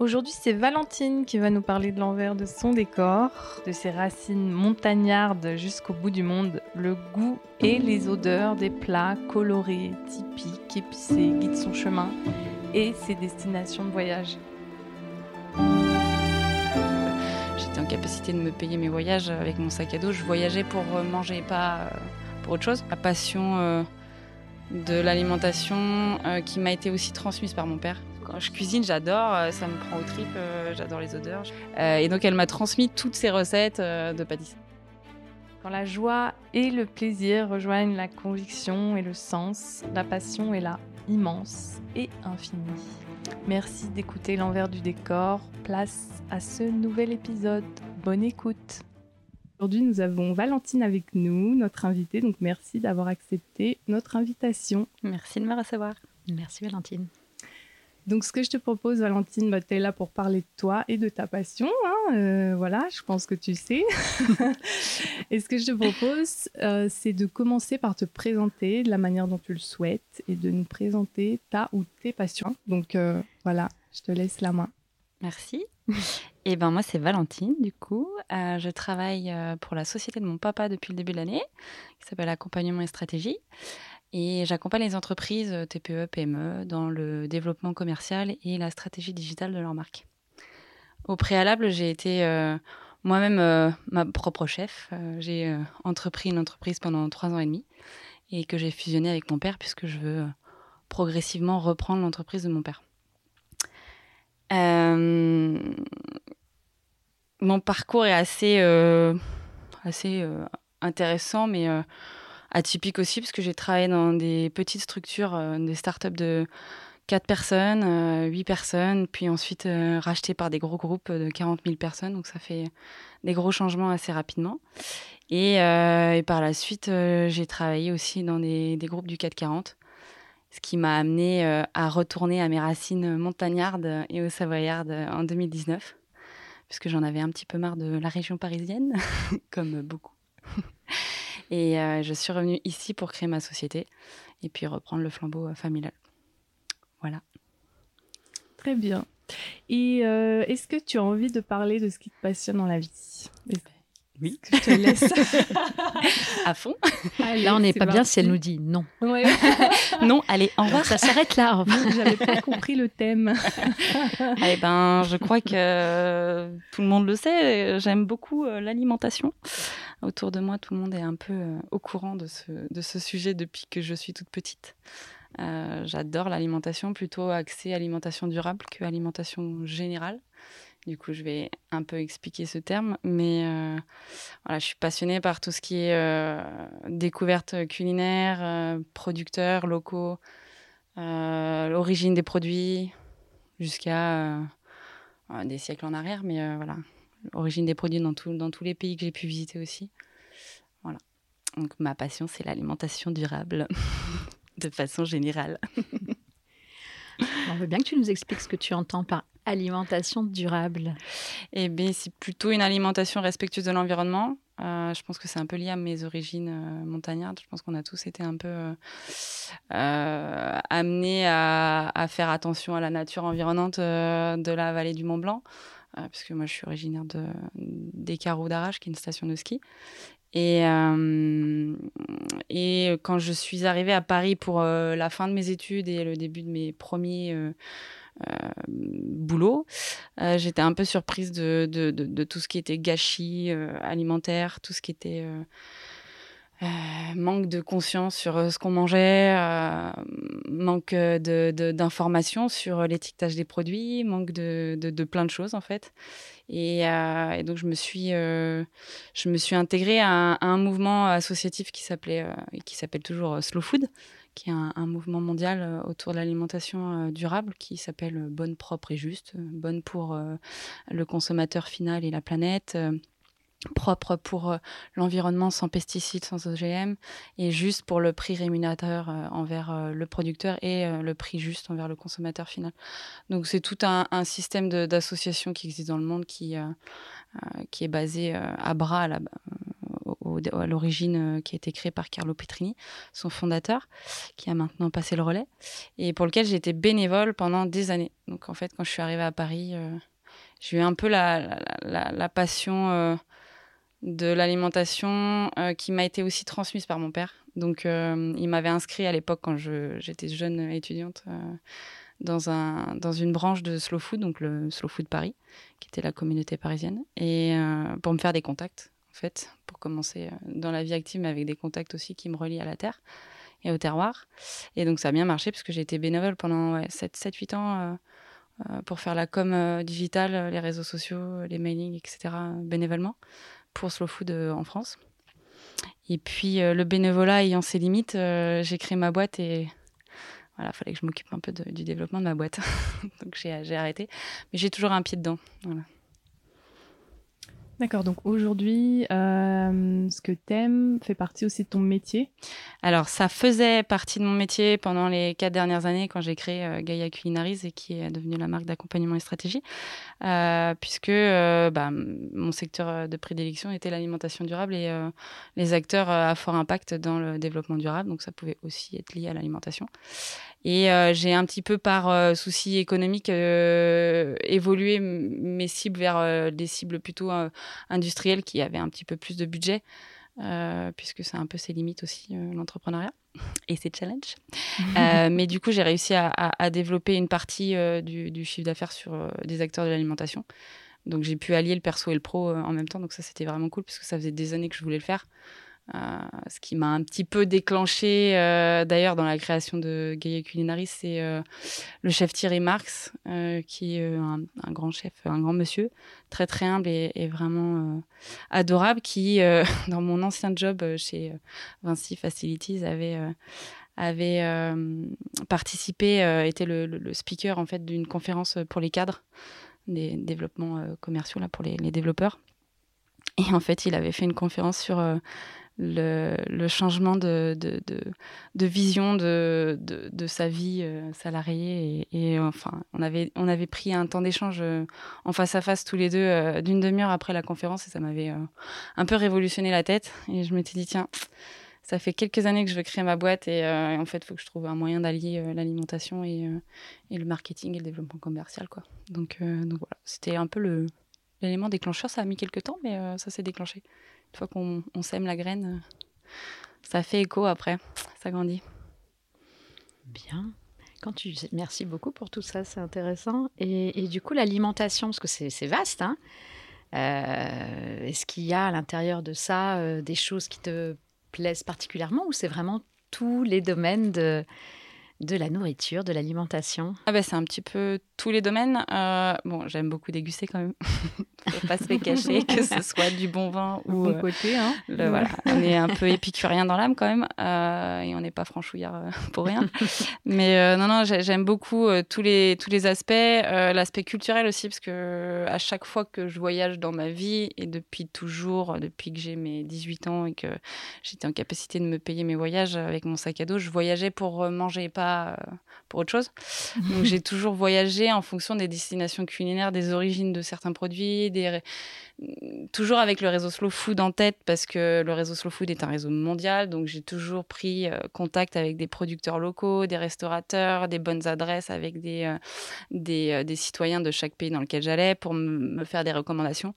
Aujourd'hui, c'est Valentine qui va nous parler de l'envers de son décor, de ses racines montagnardes jusqu'au bout du monde, le goût et les odeurs des plats colorés, typiques, épicés guident son chemin et ses destinations de voyage. J'étais en capacité de me payer mes voyages avec mon sac à dos. Je voyageais pour manger, pas euh, pour autre chose. La passion euh, de l'alimentation euh, qui m'a été aussi transmise par mon père. Quand je cuisine, j'adore, euh, ça me prend aux tripes, euh, j'adore les odeurs. Euh, et donc elle m'a transmis toutes ces recettes de pâtisserie. Quand la joie et le plaisir rejoignent la conviction et le sens, la passion est là, immense et infinie. Merci d'écouter l'envers du décor. Place à ce nouvel épisode. Bonne écoute. Aujourd'hui, nous avons Valentine avec nous, notre invitée. Donc, merci d'avoir accepté notre invitation. Merci de me recevoir. Merci Valentine. Donc, ce que je te propose, Valentine, bah, tu es là pour parler de toi et de ta passion. hein, euh, voilà, je pense que tu sais. et ce que je te propose, euh, c'est de commencer par te présenter de la manière dont tu le souhaites et de nous présenter ta ou tes passions. Donc, euh, voilà, je te laisse la main. Merci. Et ben moi c'est Valentine du coup. Euh, je travaille pour la société de mon papa depuis le début de l'année, qui s'appelle Accompagnement et Stratégie. Et j'accompagne les entreprises euh, TPE, PME dans le développement commercial et la stratégie digitale de leur marque. Au préalable, j'ai été euh, moi-même euh, ma propre chef. J'ai entrepris une entreprise pendant trois ans et demi et que j'ai fusionné avec mon père puisque je veux progressivement reprendre l'entreprise de mon père. Mon parcours est assez, assez intéressant, mais atypique aussi, parce que j'ai travaillé dans des petites structures, euh, des startups de 4 personnes, euh, 8 personnes, puis ensuite euh, rachetées par des gros groupes de 40 000 personnes, donc ça fait des gros changements assez rapidement. Et, euh, par la suite, euh, j'ai travaillé aussi dans des, groupes du 440 ce qui m'a amené euh, à retourner à mes racines montagnardes et aux savoyardes euh, en 2019, puisque j'en avais un petit peu marre de la région parisienne, comme beaucoup. Et euh, je suis revenue ici pour créer ma société et puis reprendre le flambeau euh, familial. Voilà. Très bien. Et euh, est-ce que tu as envie de parler de ce qui te passionne dans la vie? Oui. que je te laisse À fond Là, on n'est pas bien si elle nous dit non. Ouais. Non, allez, au revoir. Ça s'arrête là. J'avais pas compris le thème. Eh ben, je crois que euh, tout le monde le sait. J'aime beaucoup euh, l'alimentation. Autour de moi, tout le monde est un peu euh, au courant de ce, de ce sujet depuis que je suis toute petite. Euh, J'adore l'alimentation, plutôt axée alimentation durable que alimentation générale. Du coup, je vais un peu expliquer ce terme, mais euh, voilà, je suis passionnée par tout ce qui est euh, découverte culinaire, euh, producteurs locaux, l'origine des produits, jusqu'à des siècles en arrière, mais voilà, l'origine des produits dans, tout- dans tous les pays que j'ai pu visiter aussi. Voilà. Donc ma passion, c'est l'alimentation durable, de façon générale. On veut bien que tu nous expliques ce que tu entends par alimentation durable? Et bien, c'est plutôt une alimentation respectueuse de l'environnement. Euh, je pense que c'est un peu lié à mes origines euh, montagnardes. Je pense qu'on a tous été un peu euh, amenés à, faire attention à la nature environnante de la vallée du Mont Blanc, puisque moi je suis originaire de, des Carreaux d'Arrache, qui est une station de ski. Et, quand je suis arrivée à Paris pour la fin de mes études et le début de mes premiers euh, boulots, euh, j'étais un peu surprise de, tout ce qui était gâchis euh, alimentaire, tout ce qui était manque de conscience sur ce qu'on mangeait, manque d'informations sur l'étiquetage des produits, manque de, plein de choses en fait. Et, donc je me suis, intégrée à un, à un mouvement associatif qui s'appelait, qui s'appelle toujours Slow Food, qui est un, mouvement mondial euh, autour de l'alimentation euh, durable, qui s'appelle euh, Bonne, propre et juste, bonne pour le consommateur final et la planète. propre pour l'environnement sans pesticides, sans OGM, et juste pour le prix rémunérateur envers le producteur et le prix juste envers le consommateur final. Donc c'est tout un, système d'associations qui existe dans le monde qui, qui est basé à bras là, à l'origine qui a été créé par Carlo Petrini, son fondateur, qui a maintenant passé le relais, et pour lequel j'ai été bénévole pendant des années. Donc en fait, quand je suis arrivée à Paris, j'ai eu un peu la, passion de l'alimentation qui m'a été aussi transmise par mon père. Donc il m'avait inscrit à l'époque quand j'étais jeune étudiante dans, dans une branche de Slow Food, donc le Slow Food Paris, qui était la communauté parisienne, et euh, pour me faire des contacts, en fait, pour commencer euh, dans la vie active, mais avec des contacts aussi qui me relient à la terre et au terroir. Et donc ça a bien marché, puisque j'ai été bénévole pendant 7-8 ans euh, pour faire la com digitale, les réseaux sociaux, les mailings, etc., bénévolement, pour Slow Food en France. Et puis le bénévolat ayant ses limites, j'ai créé ma boîte et voilà, fallait que je m'occupe un peu du développement de ma boîte. Donc j'ai arrêté. Mais j'ai toujours un pied dedans. D'accord, donc aujourd'hui, euh, ce que t'aimes fait partie aussi de ton métier. Alors, ça faisait partie de mon métier pendant les quatre dernières années quand j'ai créé euh, Gaia Culinaries et qui est devenue la marque d'accompagnement et stratégie, euh, puisque bah, mon secteur de prédilection était l'alimentation durable et les acteurs à fort impact dans le développement durable, donc ça pouvait aussi être lié à l'alimentation. Et euh, j'ai un petit peu par euh, souci économique euh, évolué mes cibles vers des cibles plutôt industrielles qui avaient un petit peu plus de budget, puisque c'est un peu ses limites aussi, l'entrepreneuriat et ses challenges. mais du coup, j'ai réussi à, à, développer une partie du, du, chiffre d'affaires sur des acteurs de l'alimentation. Donc j'ai pu allier le perso et le pro en même temps. Donc ça, c'était vraiment cool, parce que ça faisait des années que je voulais le faire. Euh, ce qui m'a un petit peu déclenché, euh, d'ailleurs, dans la création de Gaia Culinaris, c'est euh, le chef Thierry Marx, qui est un, grand chef, un grand monsieur, très très humble et, vraiment adorable, qui, dans mon ancien job chez Vinci Facilities, avait avait participé, était le, speaker en fait d'une conférence pour les cadres des développements commerciaux là pour les, les, développeurs. Et en fait, il avait fait une conférence sur le, changement de, vision de, sa vie euh, salariée. Et, enfin, on avait, pris un temps d'échange euh, en face à face tous les deux euh, d'une demi-heure après la conférence et ça m'avait un peu révolutionné la tête. Et je m'étais dit, tiens, ça fait quelques années que je veux créer ma boîte et, en fait, il faut que je trouve un moyen d'allier l'alimentation et, le marketing et le développement commercial. Quoi. Donc, voilà, c'était un peu l'élément déclencheur. Ça a mis quelques temps, mais ça s'est déclenché. Une fois qu'on sème la graine, ça fait écho après, ça grandit. Bien. Quand tu... Merci beaucoup pour tout ça, c'est intéressant. Et, du coup, l'alimentation, parce que c'est vaste, hein euh, est-ce qu'il y a à l'intérieur de ça euh, des choses qui te plaisent particulièrement ou c'est vraiment tous les domaines de, de la nourriture, de l'alimentation ah ben, C'est un petit peu tous les domaines. Euh, bon, j'aime beaucoup déguster quand même. Faut pas se les cacher, que ce soit du bon vin ou. Bon euh, côté, hein. voilà, on est un peu épicurien dans l'âme quand même. Euh, et on n'est pas franchouillard pour rien. Mais non, non, j'aime beaucoup tous, les, tous les aspects. L'aspect culturel aussi, parce que à chaque fois que je voyage dans ma vie, et depuis toujours, depuis que j'ai mes 18 ans et que j'étais en capacité de me payer mes voyages avec mon sac à dos, je voyageais pour manger, pas euh, pour autre chose. Donc j'ai toujours voyagé en fonction des destinations culinaires, des origines de certains produits, des... toujours avec le réseau Slow Food en tête parce que le réseau Slow Food est un réseau mondial. Donc j'ai toujours pris euh, contact avec des producteurs locaux, des restaurateurs, des bonnes adresses avec des, euh, des, des, citoyens de chaque pays dans lequel j'allais pour me faire des recommandations,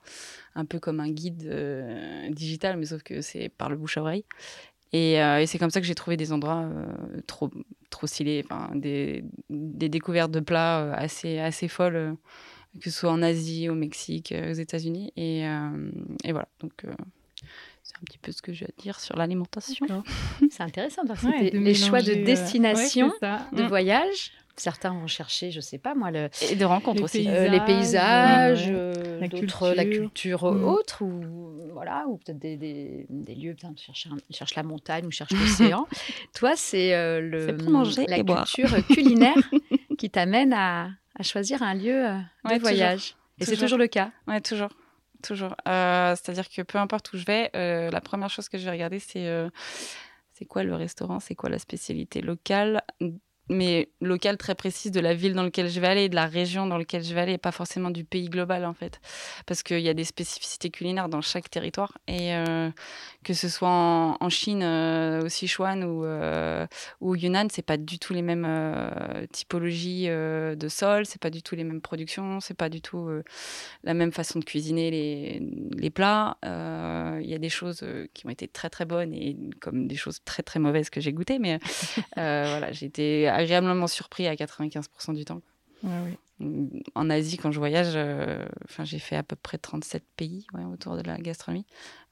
un peu comme un guide digital, mais sauf que c'est par le bouche à oreille. Euh, et, c'est comme ça que j'ai trouvé des endroits euh, trop, trop stylés, des, des, découvertes de plats euh, assez, assez folles, que ce soit en Asie, au Mexique, aux États-Unis. Et, et, voilà, donc c'est un petit peu ce que je vais dire sur l'alimentation. C'est intéressant parce que les choix de destination, de mm. voyage, Certains vont chercher, je sais pas moi, le, et de rencontres aussi, euh, les paysages, euh, la, culture. la culture mm. autre, ou voilà, ou peut-être des, des, des, lieux, chercher cherche la montagne ou cherche l'océan. Toi, c'est euh, le la culture culinaire qui t'amène à, à, choisir un lieu de voyage. Et c'est toujours le cas. Ouais, toujours. Toujours. C'est-à-dire que peu importe où je vais, la première chose que je vais regarder, c'est c'est quoi le restaurant, c'est quoi la spécialité locale mais locales très précises de la ville dans laquelle je vais aller, de la région dans laquelle je vais aller, et pas forcément du pays global en fait. Parce qu'il y a des spécificités culinaires dans chaque territoire. Et euh, que ce soit en, Chine, euh, au Sichuan ou, euh, au Yunnan, c'est pas du tout les mêmes typologies de sol, c'est pas du tout les mêmes productions, c'est pas du tout la même façon de cuisiner les, les plats. Il y a des choses qui ont été très très bonnes et comme des choses très très mauvaises que j'ai goûtées, mais voilà, été agréablement surpris à 95% du temps. En Asie, quand je voyage, euh, j'ai fait à peu près 37 pays autour de la gastronomie.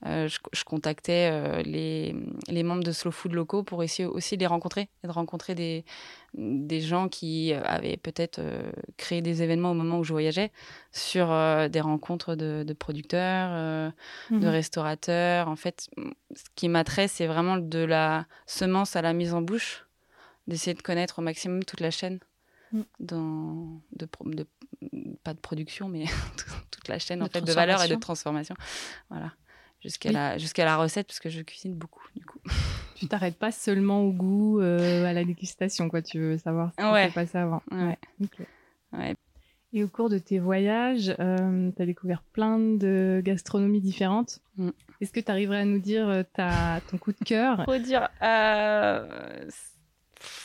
Euh, je, contactais euh, les, les, membres de Slow Food locaux pour essayer aussi de les rencontrer et de rencontrer des, des gens qui avaient peut-être créé des événements au moment où je voyageais sur des rencontres de, de producteurs, de mhm. restaurateurs. En fait, ce qui m'attrait, c'est vraiment de la semence à la mise en bouche d'essayer de connaître au maximum toute la chaîne mm. dans de, pas de production mais toute la chaîne de en fait de valeur et de transformation voilà jusqu'à la jusqu'à la recette parce que je cuisine beaucoup du coup tu t'arrêtes pas seulement au goût euh, à la dégustation quoi tu veux savoir ce qui ouais. s'est passé avant ouais. ouais. Et au cours de tes voyages, euh, tu as découvert plein de gastronomies différentes. Mm. Est-ce que tu arriverais à nous dire euh, ta, ton coup de cœur? Faut dire,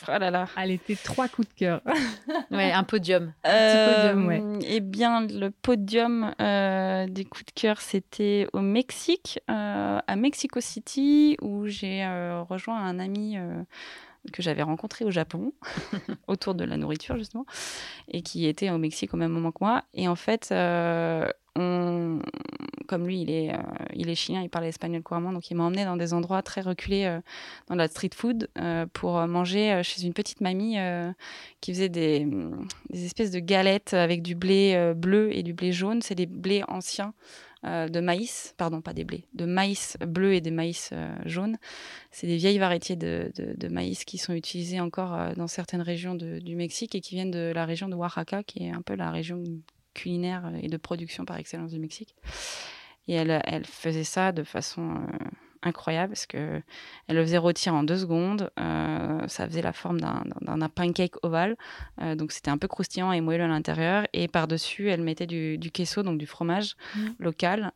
Oh là là. Allez, tes trois coups de cœur. ouais, un podium. Euh, podium, ouais. Eh bien, le podium euh, des coups de cœur, c'était au Mexique, euh, à Mexico City, où j'ai euh, rejoint un ami que j'avais rencontré au Japon, autour de la nourriture justement, et qui était au Mexique au même moment que moi. Et en fait, comme lui, il est, euh, il est chilien, il parle espagnol couramment, donc il m'a emmené dans des endroits très reculés euh, dans la street food euh, pour manger chez une petite mamie qui faisait des, des, espèces de galettes avec du blé bleu et du blé jaune. C'est des blés anciens. de maïs, pardon, pas des blés, de maïs bleu et des maïs jaunes. C'est des vieilles variétés de, de, maïs qui sont utilisées encore dans certaines régions du Mexique et qui viennent de la région de Oaxaca, qui est un peu la région culinaire et de production par excellence du Mexique. Et elle, elle faisait ça de façon euh, incroyable parce que elle le faisait rôtir en deux secondes. Euh, ça faisait la forme d'un pancake ovale. Euh, donc c'était un peu croustillant et moelleux à l'intérieur. Et par-dessus, elle mettait du, du, queso, donc du fromage mmh. local.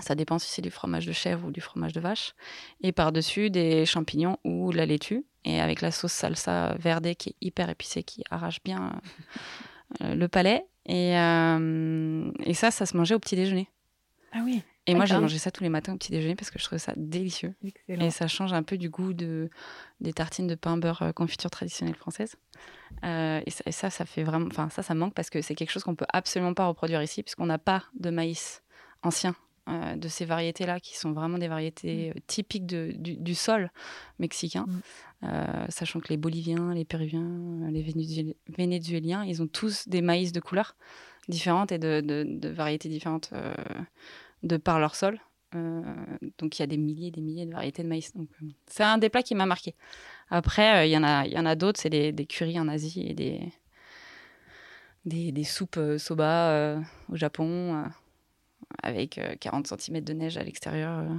ça dépend si c'est du fromage de chèvre ou du fromage de vache. Et par-dessus, des champignons ou de la laitue. Et avec la sauce salsa verdée qui est hyper épicée, qui arrache bien euh, le palais. Et, euh, et ça, ça se mangeait au petit déjeuner. Ah oui. Et moi, j'ai mangé ça tous les matins au petit déjeuner parce que je trouvais ça délicieux. Et ça change un peu du goût de, des tartines de pain beurre euh, confiture traditionnelle française. et, ça, ça, fait vraiment, enfin ça, ça manque parce que c'est quelque chose qu'on peut absolument pas reproduire ici puisqu'on n'a pas de maïs ancien euh, de ces variétés-là, qui sont vraiment des variétés mm. euh, typiques du, sol mexicain, mm. euh, sachant que les Boliviens, les Péruviens, les Vénézuéliens, ils ont tous des maïs de couleurs différentes et de, variétés différentes de par leur sol. donc il y a des milliers et des milliers de variétés de maïs. c'est un des plats qui m'a marqué. Après, il y en a, y en a d'autres, c'est des, des currys en Asie et des, des, soupes soba au Japon avec 40 euh, cm de neige à l'extérieur. Euh,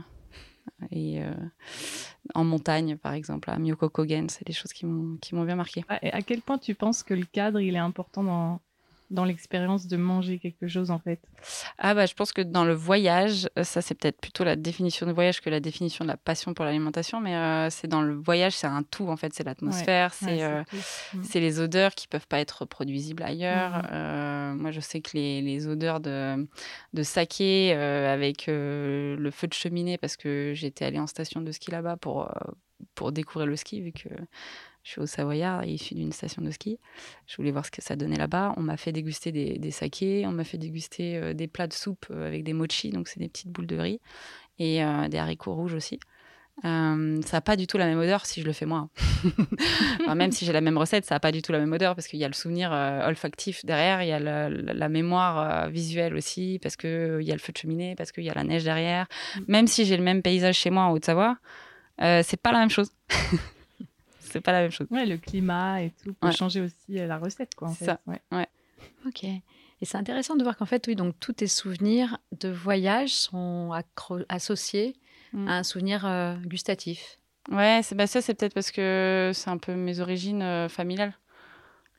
et euh, en montagne, par exemple, à Myokokogen, c'est des choses qui m'ont bien marqué. Et à quel point tu penses que le cadre, il est important dans, dans l'expérience de manger quelque chose en fait Ah bah je pense que dans le voyage, euh, ça c'est peut-être plutôt la définition de voyage que la définition de la passion pour l'alimentation, mais euh, c'est dans le voyage, c'est un tout en fait, c'est l'atmosphère, euh, mm. c'est les odeurs qui peuvent pas être reproduisibles ailleurs. Mm. moi je sais que les, les odeurs de, de saké avec le feu de cheminée, parce que j'étais allée en station de ski là-bas pour, pour découvrir le ski, vu que je suis au Savoyard, issu d'une station de ski. Je voulais voir ce que ça donnait là-bas. On m'a fait déguster des, des sakés, on m'a fait déguster euh, des plats de soupe euh, avec des mochi, donc c'est des petites boules de riz, et euh, des haricots rouges aussi. ça n'a pas du tout la même odeur si je le fais moi. même si j'ai la même recette, ça n'a pas du tout la même odeur parce qu'il y a le souvenir olfactif derrière, il y a la, mémoire visuelle aussi, parce qu'il y a le feu de cheminée, parce qu'il y a la neige derrière. Mm. Même si j'ai le même paysage chez moi en Haute-Savoie, c'est pas la même chose. c'est pas la même chose. Ouais, le climat et tout peut changer aussi euh, la recette, quoi. En Ça, ouais. Ok. Et c'est intéressant de voir qu'en fait, oui, donc tous tes souvenirs de voyage sont associés mm. à un souvenir euh, gustatif. Ouais, c'est bah ça, c'est peut-être parce que c'est un peu mes origines euh, familiales.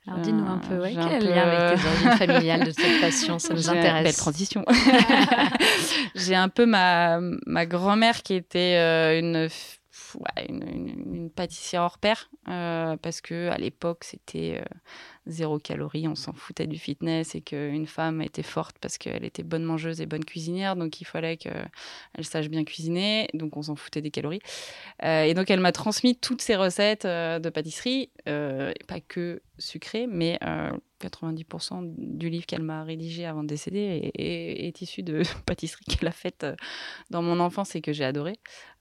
Alors dis-nous un peu, ouais, quel peu, lien avec tes origines familiales de cette passion Ça nous J'ai- Belle intéresse. transition. J'ai un peu ma, ma grand-mère qui était euh, une, une, une- pâtissière hors pair euh, parce que à l'époque c'était euh, zéro calorie, on s'en foutait du fitness et qu'une femme était forte parce qu'elle était bonne mangeuse et bonne cuisinière, donc il fallait qu'elle sache bien cuisiner, donc on s'en foutait des calories. Euh, et donc elle m'a transmis toutes ces recettes de pâtisserie, pas que sucrées, mais 90% du livre qu'elle m'a rédigé avant de décéder est, issu de pâtisseries qu'elle a faites euh, dans mon enfance et que j'ai adoré.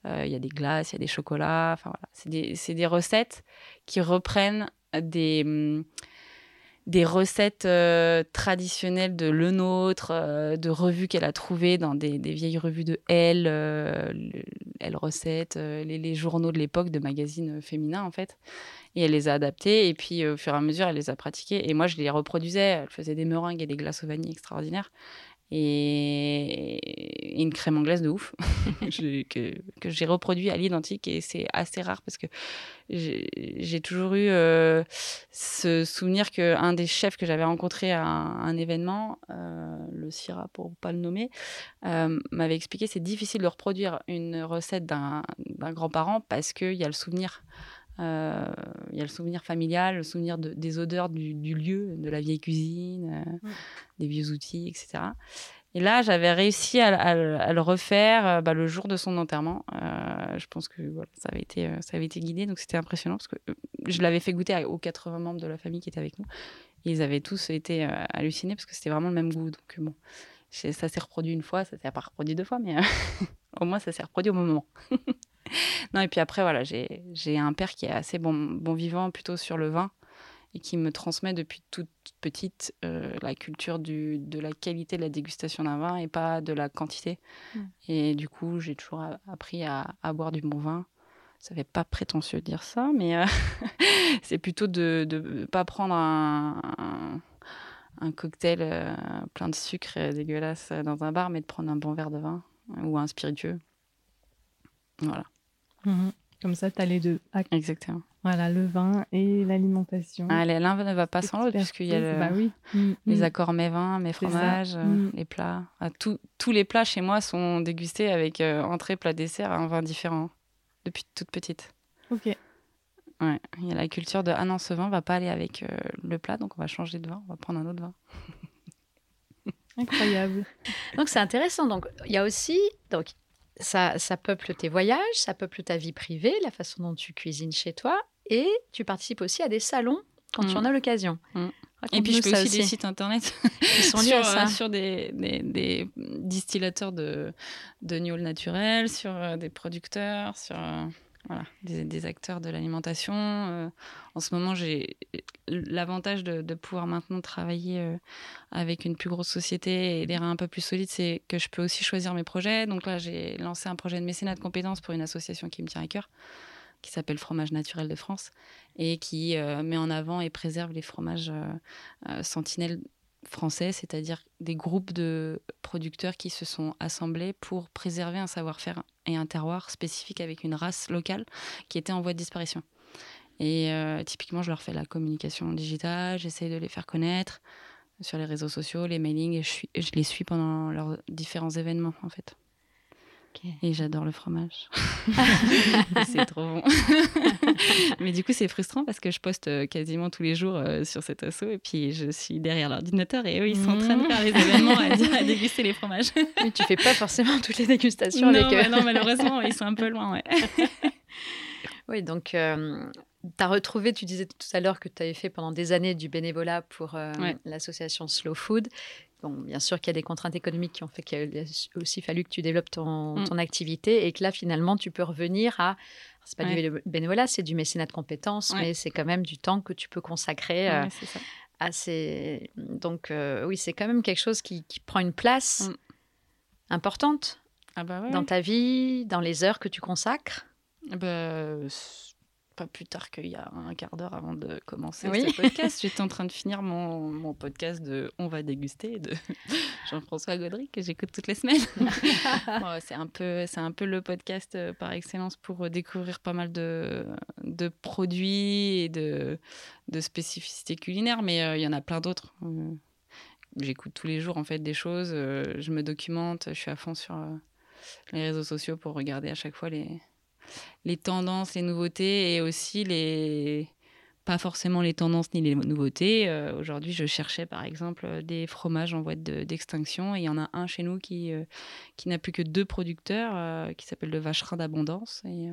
Euh, Il y a des glaces, il y a des chocolats, enfin voilà. C'est des, recettes qui reprennent des, des recettes euh, traditionnelles de Le Nôtre, de revues qu'elle a trouvées dans des, vieilles revues de Elle, le- Elle Recettes, les, les journaux de l'époque, de magazines féminins en fait. Et elle les a adaptés et puis euh, au fur et à mesure, elle les a pratiquées. Et moi, je les reproduisais. Elle faisait des meringues et des glaces au vanille extraordinaires. Et, et une crème anglaise de ouf que, que j'ai reproduit à l'identique. Et c'est assez rare parce que j'ai toujours eu euh, ce souvenir qu'un des chefs que j'avais rencontré à un, un événement, euh, le Syrah pour pas le nommer, euh, m'avait expliqué c'est difficile de reproduire une recette d'un d'un grand-parent parce qu'il y a le souvenir. Euh, Il y a le souvenir familial, le souvenir de- des odeurs du, du lieu, de la vieille cuisine, euh, Mm. des vieux outils, etc. Et là, j'avais réussi à, à le- à le refaire euh, bah, le jour de son enterrement. Euh, je pense que voilà, ça, avait été, ça avait été guidé, donc c'était impressionnant parce que je l'avais fait goûter aux 80 membres de la famille qui étaient avec nous. Et ils avaient tous été hallucinés parce que c'était vraiment le même goût. Donc bon, ça s'est reproduit une fois, ça s'est pas reproduit deux fois, mais au moins ça s'est reproduit au moment. non, et puis après, voilà, j'ai un père qui est assez bon, bon vivant plutôt sur le vin et qui me transmet depuis toute petite euh, la culture du, de la qualité de la dégustation d'un vin et pas de la quantité. Mm. Et du coup, j'ai toujours appris à, à boire du bon vin. Ça fait pas prétentieux de dire ça, mais euh, c'est plutôt de ne pas prendre un, un, un cocktail euh, plein de sucre dégueulasse dans un bar, mais de prendre un bon verre de vin ou un spiritueux. Voilà, Mhm. Comme ça, tu as les deux. Ah, exactement. Voilà, le vin et l'alimentation. Allez, l'un ne va pas sans l'autre, puisqu'il y a le- Bah oui. Mm, les mm. accords mets vins, mes fromages, euh, Mm. les plats. Ah, tout- tous les plats chez moi sont dégustés avec euh, entrée, plat, dessert, un vin différent depuis toute petite. Ok. Ouais. Il y a la culture de ah non, ce vin va pas aller avec euh, le plat, donc on va changer de vin, on va prendre un autre vin. Incroyable. Donc c'est intéressant. Donc il y a aussi donc ça, ça peuple tes voyages, ça peuple ta vie privée, la façon dont tu cuisines chez toi, et tu participes aussi à des salons quand tu Mm. en as l'occasion. Mm. Raconte-nous Et puis je fais ça aussi, des sites internet qui sont liés sur, à ça. euh, sur des, des, des distillateurs de, de naturel, sur euh, des producteurs, sur euh, voilà, des, acteurs de l'alimentation. Euh, en ce moment, j'ai l'avantage de, pouvoir maintenant travailler euh, avec une plus grosse société et des reins un peu plus solides, c'est que je peux aussi choisir mes projets. Donc là, j'ai lancé un projet de mécénat de compétences pour une association qui me tient à cœur qui s'appelle Fromage Naturel de France et qui euh, met en avant et préserve les fromages sentinelles français, c'est-à-dire des groupes de producteurs qui se sont assemblés pour préserver un savoir-faire et un terroir spécifique avec une race locale qui était en voie de disparition. Et euh, typiquement, je leur fais la communication digitale, j'essaie de les faire connaître sur les réseaux sociaux, les mailings, et je, je les suis pendant leurs différents événements, en fait. Et j'adore le fromage. c'est trop bon. Mais du coup, c'est frustrant parce que je poste euh, quasiment tous les jours euh, sur cet asso et puis je suis derrière l'ordinateur et eux, ils sont en train de faire les événements à, dire- à déguster les fromages. Mais tu fais pas forcément toutes les dégustations non, avec eux. bah non, malheureusement, ils sont un peu loin. Ouais. Oui, donc tu as retrouvé, tu disais tout à l'heure que tu avais fait pendant des années du bénévolat pour euh, Ouais. l'association Slow Food. Bon, bien sûr qu'il y a des contraintes économiques qui ont fait qu'il a aussi fallu que tu développes ton, Mm. ton activité et que là, finalement, tu peux revenir à. C'est pas Ouais. du bénévolat, c'est du mécénat de compétences, Ouais. mais c'est quand même du temps que tu peux consacrer euh, Ouais, à ces. Donc, euh, oui, c'est quand même quelque chose qui, qui prend une place Mm. importante Ah bah dans ta vie, dans les heures que tu consacres. Bah, c- pas plus tard qu'il y a un quart d'heure avant de commencer ce podcast. J'étais en train de finir mon, mon, podcast de On va déguster de Jean-François Gaudry que j'écoute toutes les semaines. c'est un peu un peu le podcast euh, par excellence pour euh, découvrir pas mal de, de produits et de, de spécificités culinaires, mais euh, il y en a plein d'autres. J'écoute tous les jours en fait des choses, je me documente, je suis à fond sur les réseaux sociaux pour regarder à chaque fois les les tendances, les nouveautés et aussi les pas forcément les tendances ni les nouveautés. Euh, aujourd'hui, je cherchais par exemple des fromages en voie d'extinction et il y en a un chez nous qui, euh, qui n'a plus que deux producteurs, euh, qui s'appelle le Vacherin d'Abondance. Et,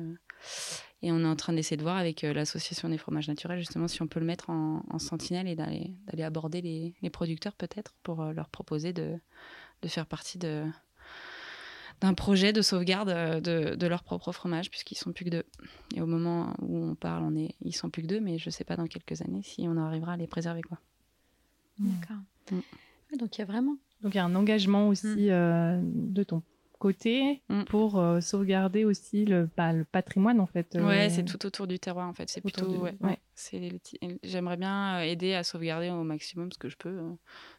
et, on est en train d'essayer de voir avec l'association des fromages naturels justement si on peut le mettre en, sentinelle et d'aller aborder les, les producteurs peut-être pour leur proposer de, de faire partie de, d'un projet de sauvegarde euh, de, de, leur propre fromage, puisqu'ils sont plus que deux. Et au moment où on parle, on est, ils sont plus que deux, mais je ne sais pas dans quelques années si on arrivera à les préserver. Quoi. D'accord. Mm. donc il y a vraiment. Donc il y a un engagement aussi mm. euh, de ton côté pour euh, sauvegarder aussi le, bah, le, patrimoine en fait. Ouais, c'est tout autour du terroir en fait. C'est plutôt. Ouais, J'aimerais bien aider à sauvegarder au maximum ce que je peux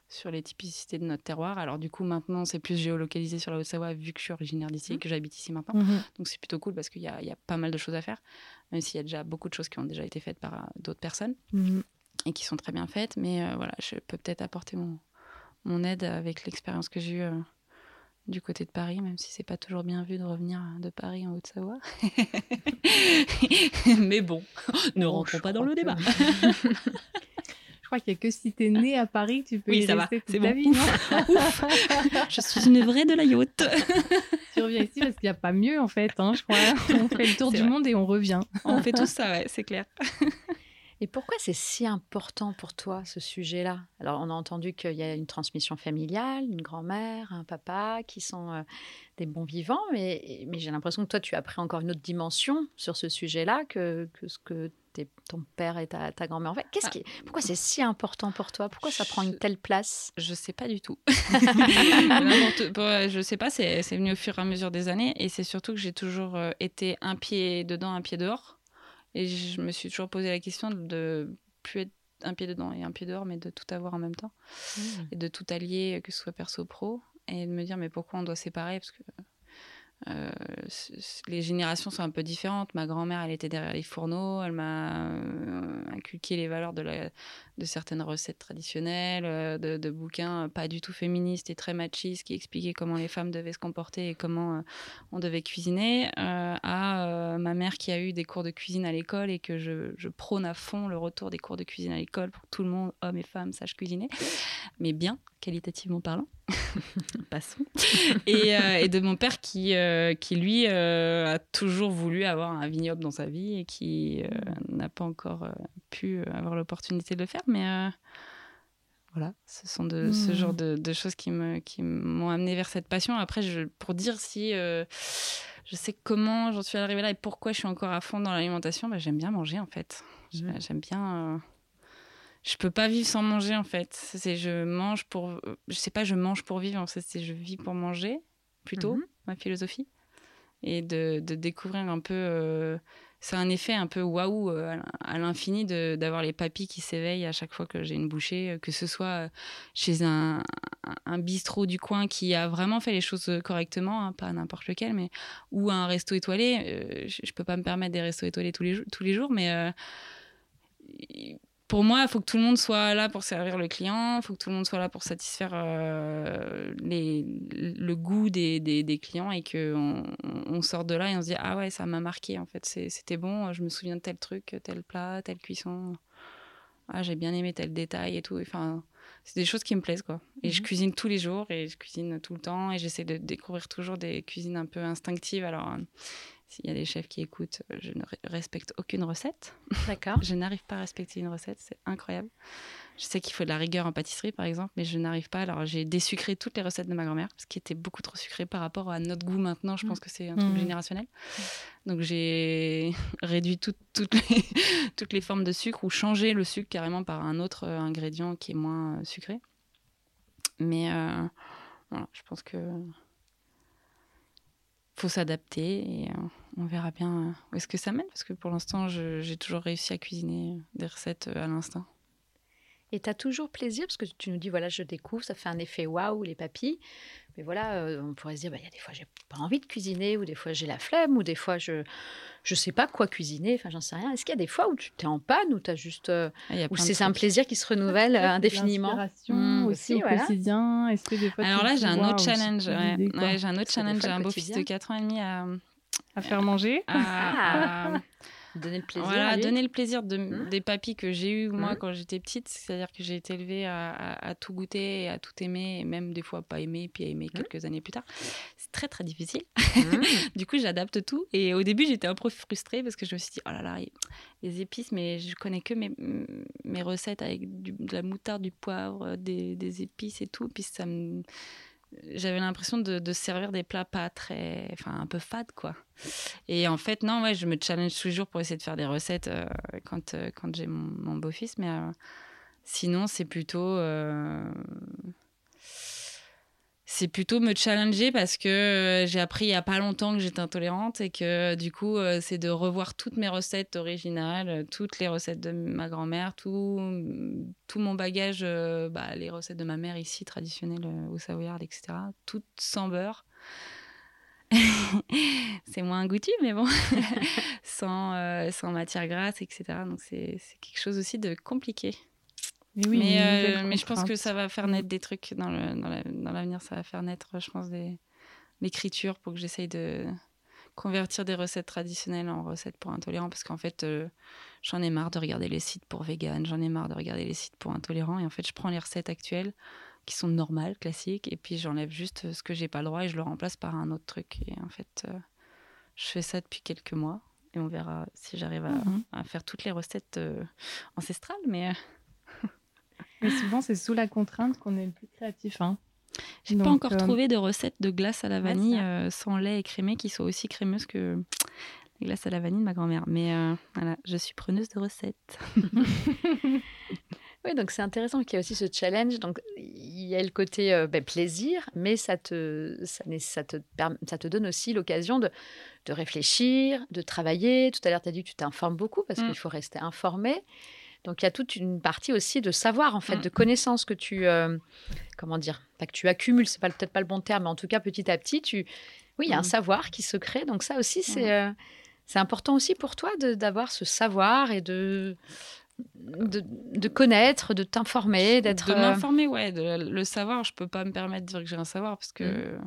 sur les typicités de notre terroir. Alors du coup, maintenant, c'est plus géolocalisé sur la Haute-Savoie vu que je suis originaire d'ici et mmh. que j'habite ici maintenant. Mmh. Donc c'est plutôt cool parce qu'il y, y a, pas mal de choses à faire, même s'il y a déjà beaucoup de choses qui ont déjà été faites par euh, d'autres personnes mmh. et qui sont très bien faites. Mais euh, voilà, je peux peut-être apporter mon, mon aide avec l'expérience que j'ai eue. Euh, du côté de Paris, même si c'est pas toujours bien vu de revenir de Paris en Haute-Savoie. Mais bon, ne rentrons pas dans le débat. Je crois qu'il n'y a que si tu es né à Paris, tu peux oui, y ça rester va. toute ta vie. je suis une vraie de la yacht. tu reviens ici parce qu'il n'y a pas mieux en fait, hein, je crois. On fait le tour du monde et on revient. On fait tout ça, ouais, c'est clair. Et pourquoi c'est si important pour toi ce sujet-là? Alors, on a entendu qu'il y a une transmission familiale, une grand-mère, un papa qui sont euh, des bons vivants, mais, mais j'ai l'impression que toi, tu as pris encore une autre dimension sur ce sujet-là que, que ce que ton père et ta, grand-mère. En fait, qu'est-ce ah. qui, pourquoi c'est si important pour toi? Pourquoi ça prend une telle place? Je sais pas du tout. je sais pas, c'est venu au fur et à mesure des années, et c'est surtout que j'ai toujours euh, été un pied dedans, un pied dehors, et je me suis toujours posé la question de plus être un pied dedans et un pied dehors, mais de tout avoir en même temps, mmh. et de tout allier, que ce soit perso pro, et de me dire mais pourquoi on doit séparer? Parce que euh, les générations sont un peu différentes. Ma grand-mère, elle était derrière les fourneaux, elle m'a euh, inculqué les valeurs de, certaines recettes traditionnelles, euh, de, bouquins pas du tout féministes et très machistes qui expliquaient comment les femmes devaient se comporter et comment on devait cuisiner, à ma mère qui a eu des cours de cuisine à l'école et que je, je, prône à fond le retour des cours de cuisine à l'école pour que tout le monde, hommes et femmes, sache cuisiner, mais bien, qualitativement parlant. Passons. Et, et, de mon père qui euh, qui lui euh, a toujours voulu avoir un vignoble dans sa vie et qui euh, n'a pas encore pu avoir l'opportunité de le faire. Mais voilà, ce sont de, ce genre mmh. de, choses qui me qui m'ont amené vers cette passion. Après, je, pour dire si je sais comment j'en suis arrivée là et pourquoi je suis encore à fond dans l'alimentation, bah, j'aime bien manger en fait. Mmh. J'aime bien je peux pas vivre sans manger en fait. C'est je mange pour, je sais pas, je mange pour vivre. En fait, c'est je vis pour manger plutôt, mhm. ma philosophie. Et de, de découvrir un peu. Euh, c'est un effet un peu waouh euh, à l'infini d'avoir les papilles qui s'éveillent à chaque fois que j'ai une bouchée, euh, que ce soit chez un, un, bistrot du coin qui a vraiment fait les choses correctement, hein, pas n'importe lequel, mais ou un resto étoilé. je, je peux pas me permettre des restos étoilés tous les, tous les jours, mais pour moi, il faut que tout le monde soit là pour servir le client, il faut que tout le monde soit là pour satisfaire euh, les, le goût des, des, clients et qu'on on sort de là et on se dit Ah ouais, ça m'a marqué en fait, c'était bon, je me souviens de tel truc, tel plat, telle cuisson. Ah, j'ai bien aimé tel détail et tout. Enfin, c'est des choses qui me plaisent quoi. Et je mhm. cuisine tous les jours et je cuisine tout le temps et j'essaie de découvrir toujours des cuisines un peu instinctives. Alors, s'il y a des chefs qui écoutent, euh, je ne respecte aucune recette. D'accord. je n'arrive pas à respecter une recette, c'est incroyable. Je sais qu'il faut de la rigueur en pâtisserie, par exemple, mais je n'arrive pas. Alors, j'ai désucré toutes les recettes de ma grand-mère, ce qui était beaucoup trop sucré par rapport à notre goût maintenant. Je pense mm. que c'est un truc mm. générationnel. Donc, j'ai réduit toutes, les, toutes les formes de sucre ou changé le sucre carrément par un autre euh, ingrédient qui est moins euh, sucré. Mais voilà, je pense que faut s'adapter et on verra bien où est-ce que ça mène parce que pour l'instant, j'ai toujours réussi à cuisiner des recettes à l'instinct. Et tu as toujours plaisir, parce que tu nous dis, voilà, je découvre, ça fait un effet waouh, les papilles. Mais voilà, euh, on pourrait se dire, bah, il y a des fois, j'ai pas envie de cuisiner, ou des fois, j'ai la flemme, ou des fois, je je sais pas quoi cuisiner, enfin, j'en sais rien. Est-ce qu'il y a des fois où tu es en panne, ou as juste. Euh, ah, ou c'est un plaisir qui se renouvelle euh, indéfiniment mmh, aussi, au quotidien. Est-ce que des fois. Alors là, j'ai un autre challenge. J'ai un autre challenge. J'ai un beau-fils de 4 ans et demi à. À faire manger. à, ah. Donner le plaisir. Voilà, donner le plaisir de, mmh. des papis que j'ai eu moi mmh. quand j'étais petite. C'est-à-dire que j'ai été élevée à, tout goûter, à tout aimer, et même des fois pas aimer, puis à aimer mmh. quelques années plus tard. C'est très très difficile. du coup, j'adapte tout. Et au début, j'étais un peu frustrée parce que je me suis dit, oh là là, les épices, mais je connais que mes, mes recettes avec de la moutarde, du poivre, des, des épices et tout. Puis ça me j'avais l'impression de, servir des plats pas très. Enfin, un peu fades, quoi. Et en fait, non, ouais, je me challenge toujours pour essayer de faire des recettes euh, quand, euh, quand j'ai mon, beau-fils. Mais euh, sinon, c'est plutôt c'est plutôt me challenger parce que euh, j'ai appris il y a pas longtemps que j'étais intolérante et que du coup euh, c'est de revoir toutes mes recettes originales, toutes les recettes de ma grand-mère, tout, tout mon bagage, euh, bah, les recettes de ma mère ici traditionnelles au Savoyard, etc. Toutes sans beurre. c'est moins goûtu, mais bon, sans, sans matière grasse, etc. Donc c'est quelque chose aussi de compliqué mais, euh, mais je pense que ça va faire naître des trucs dans, l'avenir. ça va faire naître, je pense, des, l'écriture pour que j'essaye de convertir des recettes traditionnelles en recettes pour intolérants. Parce qu'en fait, euh, j'en ai marre de regarder les sites pour vegan, j'en ai marre de regarder les sites pour intolérants. Et en fait, je prends les recettes actuelles qui sont normales, classiques, et puis j'enlève juste ce que j'ai pas le droit et je le remplace par un autre truc. Et en fait, euh, je fais ça depuis quelques mois. Et on verra si j'arrive à, mhm. à faire toutes les recettes ancestrales. Mais mais souvent, c'est sous la contrainte qu'on est le plus créatif. Hein. J'ai pas encore euh, trouvé de recette de glace à la vanille euh, sans lait écrémé qui soit aussi crémeuse que les glaces à la vanille de ma grand-mère. Mais euh, voilà, je suis preneuse de recettes. oui, donc c'est intéressant qu'il y ait aussi ce challenge. Donc il y a le côté ben, plaisir, mais ça te, ça, ça te, ça te donne aussi l'occasion de, de réfléchir, de travailler. Tout à l'heure, tu as dit que tu t'informes beaucoup parce mm. qu'il faut rester informé. Donc il y a toute une partie aussi de savoir en fait, mm. de connaissances que tu euh, comment dire, pas que tu accumules, c'est pas peut-être pas le bon terme, mais en tout cas petit à petit, tu oui, il y a un mm. savoir qui se crée. Donc ça aussi c'est mm. euh, c'est important aussi pour toi d'avoir ce savoir et de de, de, connaître, de t'informer, d'être. De euh, m'informer, ouais. le savoir, je peux pas me permettre de dire que j'ai un savoir parce que je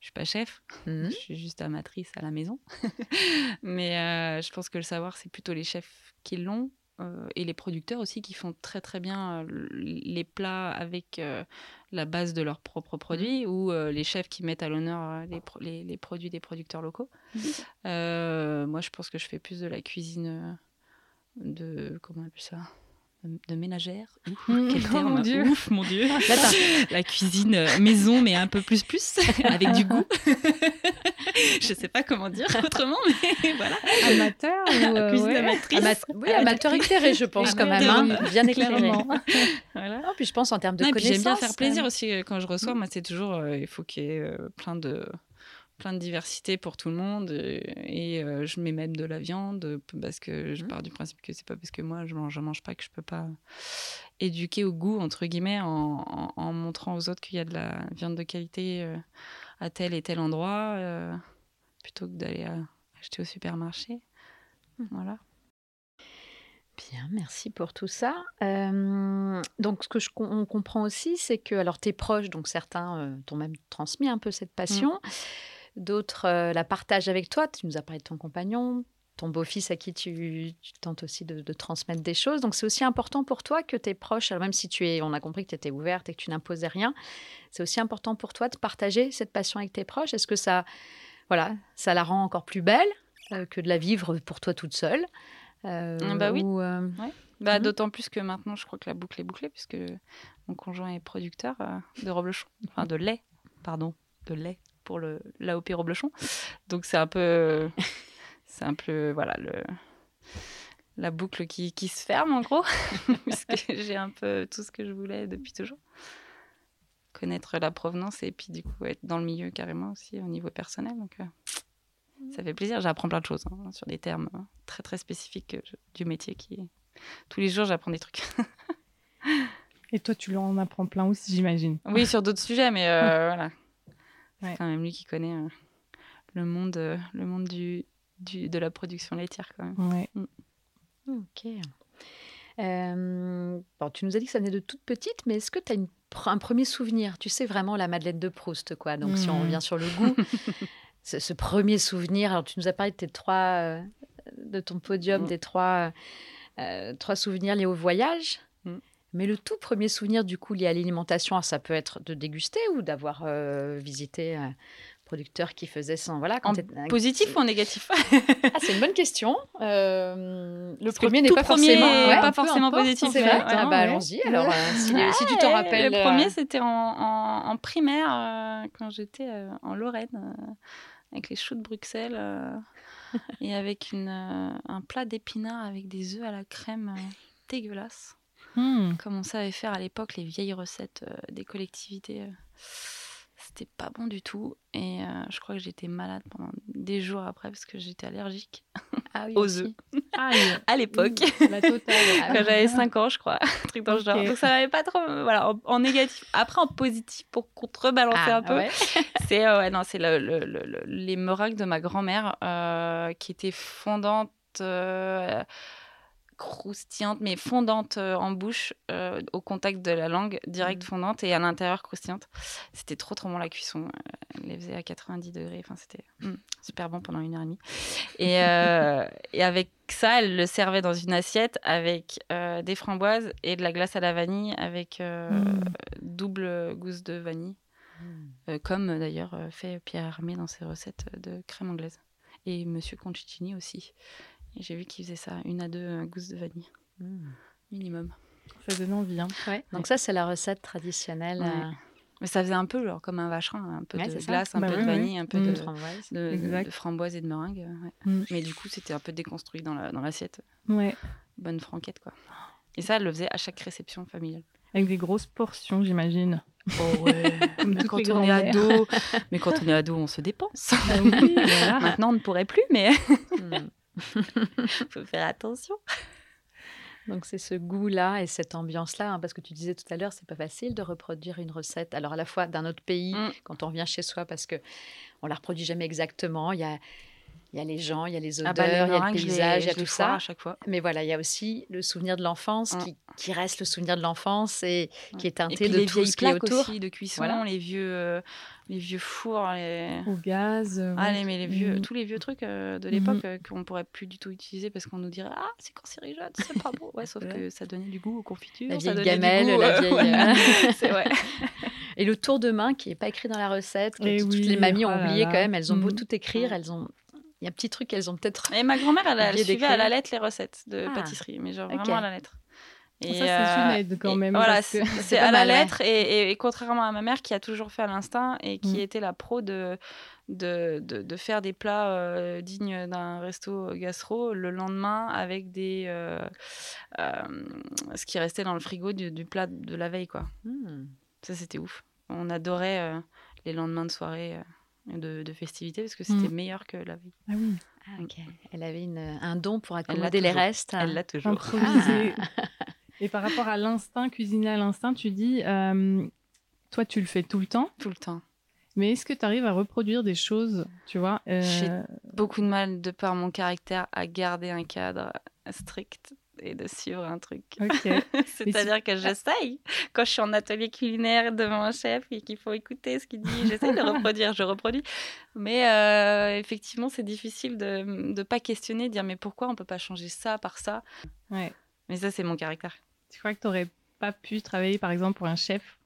je suis pas chef. Je suis juste amatrice à la maison. Mais je pense que le savoir, c'est plutôt les chefs qui l'ont. Euh, et les producteurs aussi qui font très très bien euh, les plats avec euh, la base de leurs propres mmh. produits ou les chefs qui mettent à l'honneur les, les, produits des producteurs locaux. Mmh. moi, je pense que je fais plus de la cuisine de comment on appelle ça? De ménagère. Mmh. quel terme mon Dieu. Ouf, mon Dieu. la cuisine maison, mais un peu plus plus, avec du goût. je sais pas comment dire autrement, mais voilà. Amateur ou euh, cuisine amatrice. oui, amateur éclairé, je pense quand même, hein. bien éclairé. voilà. puis je pense en termes de connaissances. J'aime bien faire plaisir aussi euh, quand je reçois. Moi, c'est toujours, il faut qu'il y ait plein de plein de diversité pour tout le monde et, euh, je mets même de la viande parce que je mmh. pars du principe que c'est pas parce que moi je mange, mange pas que je peux pas éduquer au goût entre guillemets en, montrant aux autres qu'il y a de la viande de qualité euh, à tel et tel endroit euh, plutôt que d'aller acheter au supermarché mmh. voilà Bien, merci pour tout ça. donc, ce que je on comprend aussi, c'est que alors tes proches, donc certains t'ont même transmis un peu cette mmh. passion. D'autres euh, la partagent avec toi. Tu nous as parlé de ton compagnon, ton beau-fils à qui tu, tentes aussi de, transmettre des choses. Donc c'est aussi important pour toi que tes proches, alors même si tu es, on a compris que tu étais ouverte et que tu n'imposais rien, c'est aussi important pour toi de partager cette passion avec tes proches. Est-ce que ça, voilà, ça la rend encore plus belle euh, que de la vivre pour toi toute seule? Euh, ah Bah oui. Bah, mhm. D'autant plus que maintenant, je crois que la boucle est bouclée puisque mon conjoint est producteur de reblochon, enfin de lait, pardon, de lait pour l'AOP Roblochon. Donc c'est un peu, c'est un peu voilà le la boucle qui, qui se ferme en gros, puisque j'ai un peu tout ce que je voulais depuis toujours. connaître la provenance et puis du coup être dans le milieu carrément aussi au niveau personnel. Donc ça fait plaisir. J'apprends plein de choses hein, sur des termes hein, très très spécifiques du métier qui tous les jours j'apprends des trucs. et toi tu en apprends plein aussi j'imagine. Oui sur d'autres sujets mais voilà. C'est quand même lui qui connaît le monde le monde du, du, de la production laitière quand même. Ouais. Mm. Ok. Euh, bon, tu nous as dit que ça venait de toute petite, mais est-ce que tu as un premier souvenir? Tu sais vraiment la Madeleine de Proust, quoi. Donc, si on revient mmh. sur le goût, ce, premier souvenir. Alors, tu nous as parlé de tes trois, euh, de ton podium, mmh. des trois, euh, trois souvenirs liés au voyage. Mmh. Mais le tout premier souvenir, du coup, lié à l'alimentation, ça peut être de déguster ou d'avoir visité producteur qui faisait son voilà en positif ou en négatif? Ah, c'est une bonne question. Euh, le premier n'est pas forcément pas forcément positif c'est vrai. ah, bah, allons-y alors euh, si, tu t'en rappelles le premier euh, c'était en, en, primaire quand j'étais en Lorraine avec les choux de Bruxelles et avec une, un plat d'épinards avec des œufs à la crème dégueulasse. Hmm. comme on savait faire à l'époque les vieilles recettes des collectivités c'était pas bon du tout. Et euh, je crois que j'étais malade pendant des jours après parce que j'étais allergique ah aux œufs. Ah à l'époque. La totale. Quand j'avais 5 ans, je crois. Un truc dans le genre. Donc ça n'avait pas trop. Voilà, en, négatif. Après, en positif, pour contrebalancer ah, un peu, c'est euh, ouais, non, c'est le, le, les meringues de ma grand-mère euh, qui étaient fondantes croustillante, mais fondante euh, en bouche, euh, au contact de la langue, direct mmh. fondante et à l'intérieur croustillante. C'était trop, trop bon la cuisson. Elle les faisait à 90 degrés. Enfin, c'était mmh, super bon pendant une heure et demie. Et, euh, et, avec ça, elle le servait dans une assiette avec des framboises et de la glace à la vanille avec mmh. double gousse de vanille. comme d'ailleurs fait Pierre Hermé dans ses recettes de crème anglaise. Et Monsieur Concicini aussi. J'ai vu qu'ils faisaient ça, une à deux gousses de vanille. Mmh. Minimum. Ça donne envie. Hein. Donc ça, c'est la recette traditionnelle. Euh, Mais ça faisait un peu genre comme un vacherin, un peu de glace, un bah peu de vanille, un peu mmh. de, framboise. De, framboise et de meringue. Mmh. Mais du coup, c'était un peu déconstruit dans l'assiette. La, ouais. Bonne franquette, quoi. Et ça, elle le faisait à chaque réception familiale. Avec des grosses portions, j'imagine. Oh ouais. quand on est ado, mais quand on est ado, on se dépense. Ah oui, Maintenant, on ne pourrait plus, mais. faut faire attention. Donc c'est ce goût-là et cette ambiance-là, hein, parce que tu disais tout à l'heure, c'est pas facile de reproduire une recette. Alors à la fois d'un autre pays, mm. quand on vient chez soi, parce que on la reproduit jamais exactement. Il y a il y a les gens, il y a les odeurs, ah bah, il y a le paysage, il y a tout ça. À chaque fois. Mais voilà, il y a aussi le souvenir de l'enfance mm. qui, qui, reste le souvenir de l'enfance et qui est teinté de tout ce qui est autour. Aussi de cuisson, les vieux, euh, les vieux fours, les... au gaz. Euh, ah, mais les vieux, mm. tous les vieux trucs euh, de l'époque mm. qu'on pourrait plus du tout utiliser parce qu'on nous dirait ah c'est cancérigène, c'est pas bon. Ouais, sauf que ça donnait du goût aux confitures. La vieille gamelle, la vieille. c'est vrai. Et le tour de main qui n'est pas écrit dans la recette, que toutes les mamies ont oh oublié quand même. Elles ont beau tout écrire, elles ont y a un petit truc qu'elles ont peut-être. Et ma grand-mère, elle, elle suivait à la lettre les recettes de ah. pâtisserie, mais genre vraiment à la lettre. Et ça, c'est une euh, aide quand même. Voilà, c'est à la lettre. Et, contrairement à ma mère qui a toujours fait à l'instinct et qui mm. était la pro de, de, de, faire des plats euh, dignes d'un resto gastro le lendemain avec des, euh, ce qui restait dans le frigo du, du plat de la veille. quoi. Mm. Ça, c'était ouf. On adorait les lendemains de soirée de, de festivités parce que c'était mm. meilleur que la veille. Ah oui. Ah, ok. Elle avait une, un don pour accommoder les restes. Elle l'a toujours. Ah. Et par rapport à l'instinct, cuisiner à l'instinct, tu dis, euh, toi, tu le fais tout le temps Tout le temps. Mais est-ce que tu arrives à reproduire des choses, tu vois euh, J'ai beaucoup de mal, de par mon caractère, à garder un cadre strict et de suivre un truc. C'est-à-dire que j'essaye. Quand je suis en atelier culinaire devant un chef et qu'il faut écouter ce qu'il dit, j'essaye de reproduire, je reproduis. Mais euh, effectivement, c'est difficile de ne pas questionner, de dire mais pourquoi on peut pas changer ça par ça? Ouais. Mais ça, c'est mon caractère. Tu crois que tu n'aurais pas pu travailler, par exemple, pour un chef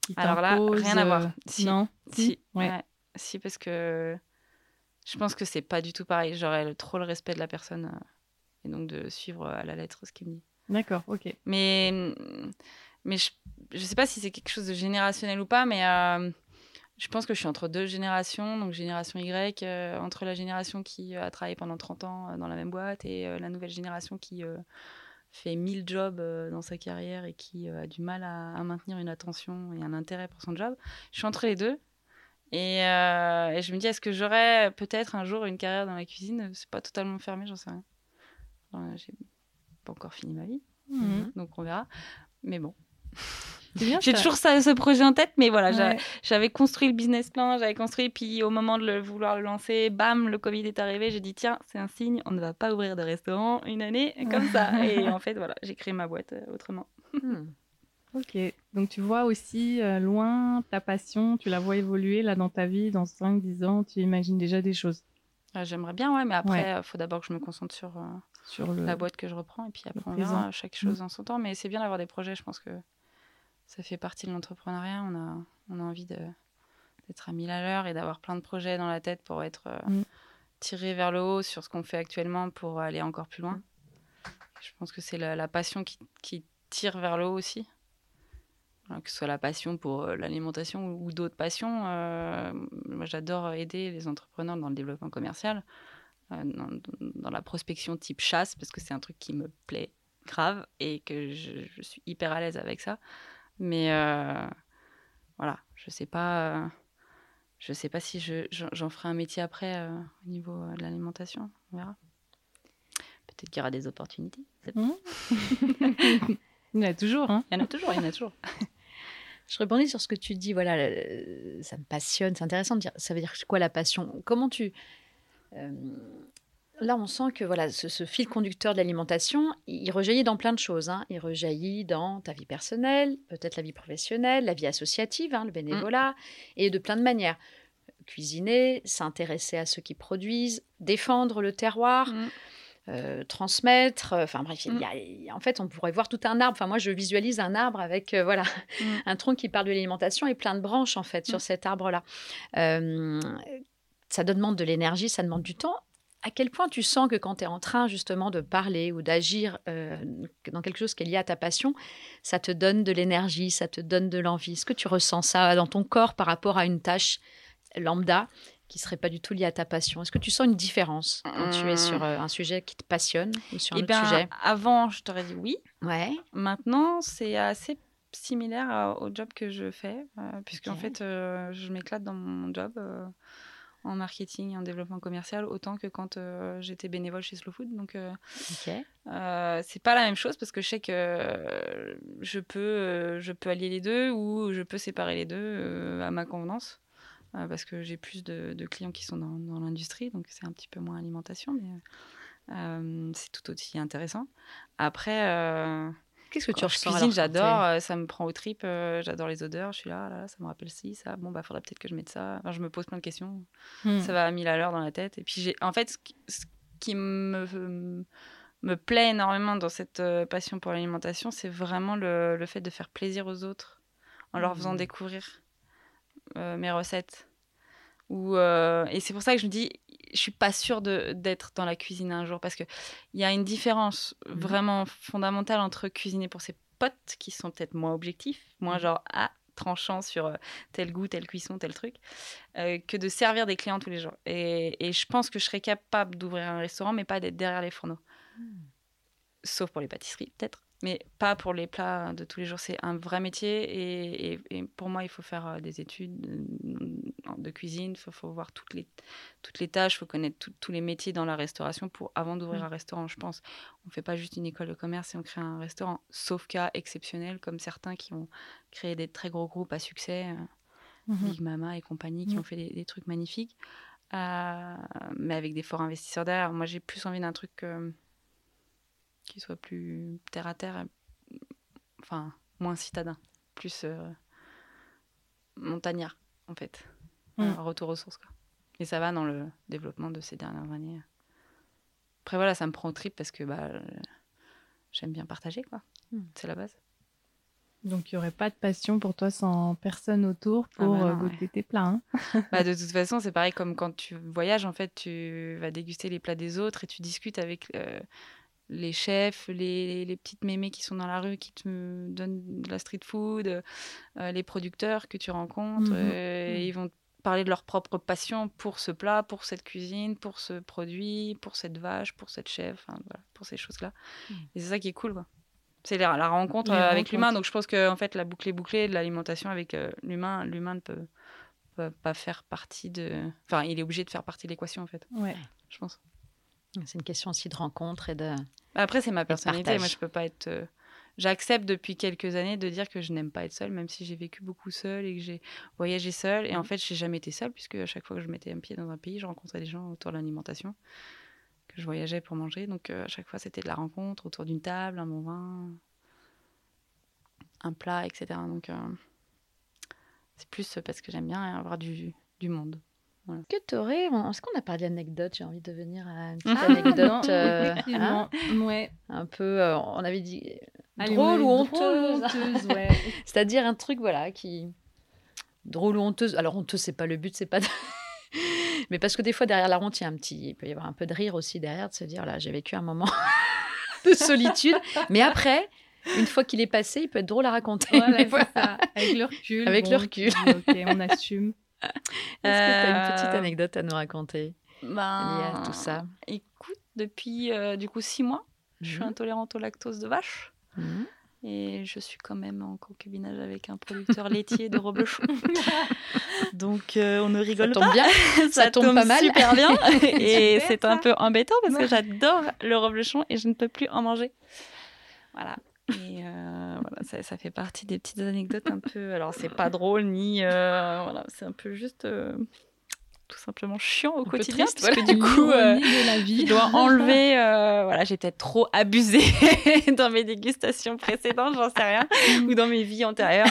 qui Alors là, rien à voir. Euh, si. Non? Si, ouais. si, parce que je pense que c'est pas du tout pareil. J'aurais trop le respect de la personne. Euh, et donc de suivre à la lettre ce qu'il me dit. D'accord, ok. Mais, mais je ne sais pas si c'est quelque chose de générationnel ou pas, mais euh, je pense que je suis entre deux générations, donc génération Y, euh, entre la génération qui a travaillé pendant 30 ans euh, dans la même boîte et la nouvelle génération qui fait mille jobs dans sa carrière et qui a du mal à, maintenir une attention et un intérêt pour son job. Je suis entre les deux. Et, et je me dis, est-ce que j'aurais peut-être un jour une carrière dans la cuisine? C'est pas totalement fermé, j'en sais rien. J'ai pas encore fini ma vie, mmh. donc on verra. Mais bon. J'ai toujours ça, ce projet en tête, mais voilà, j'avais construit le business plan, j'avais construit, puis au moment de le, vouloir le lancer, bam, le Covid est arrivé. J'ai dit, tiens, c'est un signe, on ne va pas ouvrir de restaurant une année comme ça. Et en fait, voilà, j'ai créé ma boîte euh, autrement. Hmm. Ok, donc tu vois aussi euh, loin ta passion, tu la vois évoluer là dans ta vie, dans 5-10 ans, tu imagines déjà des choses. Ah, j'aimerais bien, ouais, mais après, il faut d'abord que je me concentre sur, euh, sur la boîte que je reprends, et puis après, on verra chaque chose mm. en son temps. Mais c'est bien d'avoir des projets, je pense que ça fait partie de l'entrepreneuriat. On a, on a envie d'être à mille à l'heure et d'avoir plein de projets dans la tête pour être euh, mm. tiré vers le haut sur ce qu'on fait actuellement pour aller encore plus loin. Je pense que c'est la, passion qui, qui, tire vers le haut aussi. Que ce soit la passion pour euh, l'alimentation ou, d'autres passions. Euh, moi, j'adore aider les entrepreneurs dans le développement commercial, dans, dans, la prospection type chasse, parce que c'est un truc qui me plaît grave et que je, je suis hyper à l'aise avec ça. Mais euh, voilà, je sais pas. Euh, je sais pas si j'en ferai un métier après euh, au niveau de l'alimentation. On verra. Peut-être qu'il y aura des opportunités. Mmh. il y en a toujours. Hein. Il y en a toujours, il y en a toujours. Je rebondis sur ce que tu dis. Voilà, ça me passionne. C'est intéressant de dire. Ça veut dire quoi la passion? Comment tu Là, on sent que voilà, ce, fil conducteur de l'alimentation, il rejaillit dans plein de choses. Hein. Il rejaillit dans ta vie personnelle, peut-être la vie professionnelle, la vie associative, hein, le bénévolat, mmh. et de plein de manières. Cuisiner, s'intéresser à ceux qui produisent, défendre le terroir. Mmh. Euh, transmettre. Euh, enfin bref, mmh. en fait, on pourrait voir tout un arbre. Enfin, moi, je visualise un arbre avec euh, voilà un tronc qui parle de l'alimentation et plein de branches en fait sur cet arbre-là. ça demande de l'énergie, ça demande du temps à quel point tu sens que quand tu es en train justement de parler ou d'agir dans quelque chose qui est lié à ta passion, ça te donne de l'énergie, ça te donne de l'envie? Est-ce que tu ressens ça dans ton corps par rapport à une tâche lambda? Qui serait pas du tout liée à ta passion Est-ce que tu sens une différence quand tu es sur euh, un sujet qui te passionne ou sur un eh autre ben, sujet? Avant, je t'aurais dit oui. Ouais. Maintenant, c'est assez similaire au job que je fais, euh, puisque en fait, je m'éclate dans mon job en marketing et en développement commercial autant que quand euh, j'étais bénévole chez Slow Food. Donc, euh, euh, c'est pas la même chose parce que je sais que je peux, je peux allier les deux ou je peux séparer les deux à ma convenance parce que j'ai plus de, clients qui sont dans, dans l'industrie, donc c'est un petit peu moins alimentation, mais c'est tout aussi intéressant. Après, Qu'est-ce que tu ressens cuisine, j'adore, euh, ça me prend au trip, euh, j'adore les odeurs, je suis là, là, ça me rappelle ci, ça, bon, bah, faudrait peut-être que je mette ça. je me pose plein de questions, hmm. ça va à mille à l'heure dans la tête. Et puis, j'ai, en fait, ce, qui me, me plaît énormément dans cette euh, passion pour l'alimentation, c'est vraiment le, le, fait de faire plaisir aux autres en leur faisant hmm. découvrir mes recettes. Ou, et c'est pour ça que je me dis, je suis pas sûre d'être dans la cuisine un jour parce qu'il y a une différence mmh vraiment fondamentale entre cuisiner pour ses potes qui sont peut-être moins objectifs, moins mmh. genre ah tranchant sur euh, tel goût, telle cuisson, tel truc, euh, que de servir des clients tous les jours. Et, et je pense que je serais capable d'ouvrir un restaurant, mais pas d'être derrière les fourneaux. Mmh. Sauf pour les pâtisseries, peut-être mais pas pour les plats de tous les jours. C'est un vrai métier et, pour moi, il faut faire euh, des études de cuisine, il faut, voir toutes les, toutes les tâches, il faut connaître tous les métiers dans la restauration pour avant d'ouvrir mmh. un restaurant, je pense. On ne fait pas juste une école de commerce et on crée un restaurant, sauf cas exceptionnel comme certains qui ont créé des très gros groupes à succès, euh, mmh Big Mama et compagnie, qui mmh. ont fait des, trucs magnifiques, euh, mais avec des forts investisseurs derrière. Moi, j'ai plus envie d'un truc qui soit plus terre à terre, enfin moins citadin, plus euh, montagnard en fait, mm. un retour aux sources quoi. Et ça va dans le développement de ces dernières années. Après voilà, ça me prend au trip parce que bah, j'aime bien partager quoi, mm. c'est la base. Donc il n'y aurait pas de passion pour toi sans personne autour ah pour bah euh, goûter tes plats. Hein. bah, de toute façon, c'est pareil comme quand tu voyages, en fait, tu vas déguster les plats des autres et tu discutes avec euh, les chefs, les, les, petites mémés qui sont dans la rue, qui te donnent de la street food, euh, les producteurs que tu rencontres, mhm. euh, mhm. ils vont parler de leur propre passion pour ce plat, pour cette cuisine, pour ce produit, pour cette vache, pour cette chèvre, enfin, voilà, pour ces choses-là. Mm. Et c'est ça qui est cool, quoi. C'est la, la rencontre euh, avec l'humain. Donc je pense que en fait, la boucle est bouclée de l'alimentation avec l'humain. L'humain ne peut, peut pas faire partie de. Enfin, il est obligé de faire partie de l'équation, en fait, Ouais. je pense. C'est une question aussi de rencontre et de. Après, c'est ma personnalité. Moi, je peux pas être. euh, J'accepte depuis quelques années de dire que je n'aime pas être seule, même si j'ai vécu beaucoup seule et que j'ai voyagé seule. Et en fait, j'ai jamais été seule, puisque à chaque fois que je mettais un pied dans un pays, je rencontrais des gens autour de l'alimentation, que je voyageais pour manger. Donc, euh, à chaque fois, c'était de la rencontre autour d'une table, un bon vin, un plat, etc. Donc, euh, c'est plus parce que j'aime bien avoir du, du monde. Que tu aurais. Est-ce qu'on a parlé d'anecdotes? J'ai envie de venir à une petite Non, anecdote. euh, ouais. hein, un peu. euh, on avait dit. Allez, drôle ou honteuse honteuse, ouais. C'est-à-dire un truc, voilà, qui. Drôle ou honteuse. Alors, honteuse, c'est pas le but, c'est pas. de- Mais parce que des fois, derrière la honte, il y a un petit. Il peut y avoir un peu de rire aussi derrière, de se dire, là, j'ai vécu un moment de solitude. Mais après, une fois qu'il est passé, il peut être drôle à raconter. Voilà, voilà. ça. Avec le recul. Avec le recul. Ok, on assume. Est-ce que tu as une petite Euh, anecdote à nous raconter liée à tout ça? Écoute, depuis euh, du coup six mois, je suis Mhm. intolérante au lactose de vache. Mhm. Et je suis quand même en concubinage avec un producteur laitier de Roblechon. Donc euh, on ne Ça rigole tombe pas. bien. ça tombe pas mal. super bien. et c'est un ça. peu embêtant parce que j'adore le Roblechon et je ne peux plus en manger. Voilà. Et euh, voilà, ça, ça fait partie des petites anecdotes un peu. Alors c'est pas drôle ni euh, voilà, c'est un peu juste euh, tout simplement chiant au quotidien triste, parce que voilà. du coup euh, la vie. je dois enlever. euh, voilà, j'ai peut-être trop abusé dans mes dégustations précédentes, j'en sais rien, ou dans mes vies antérieures.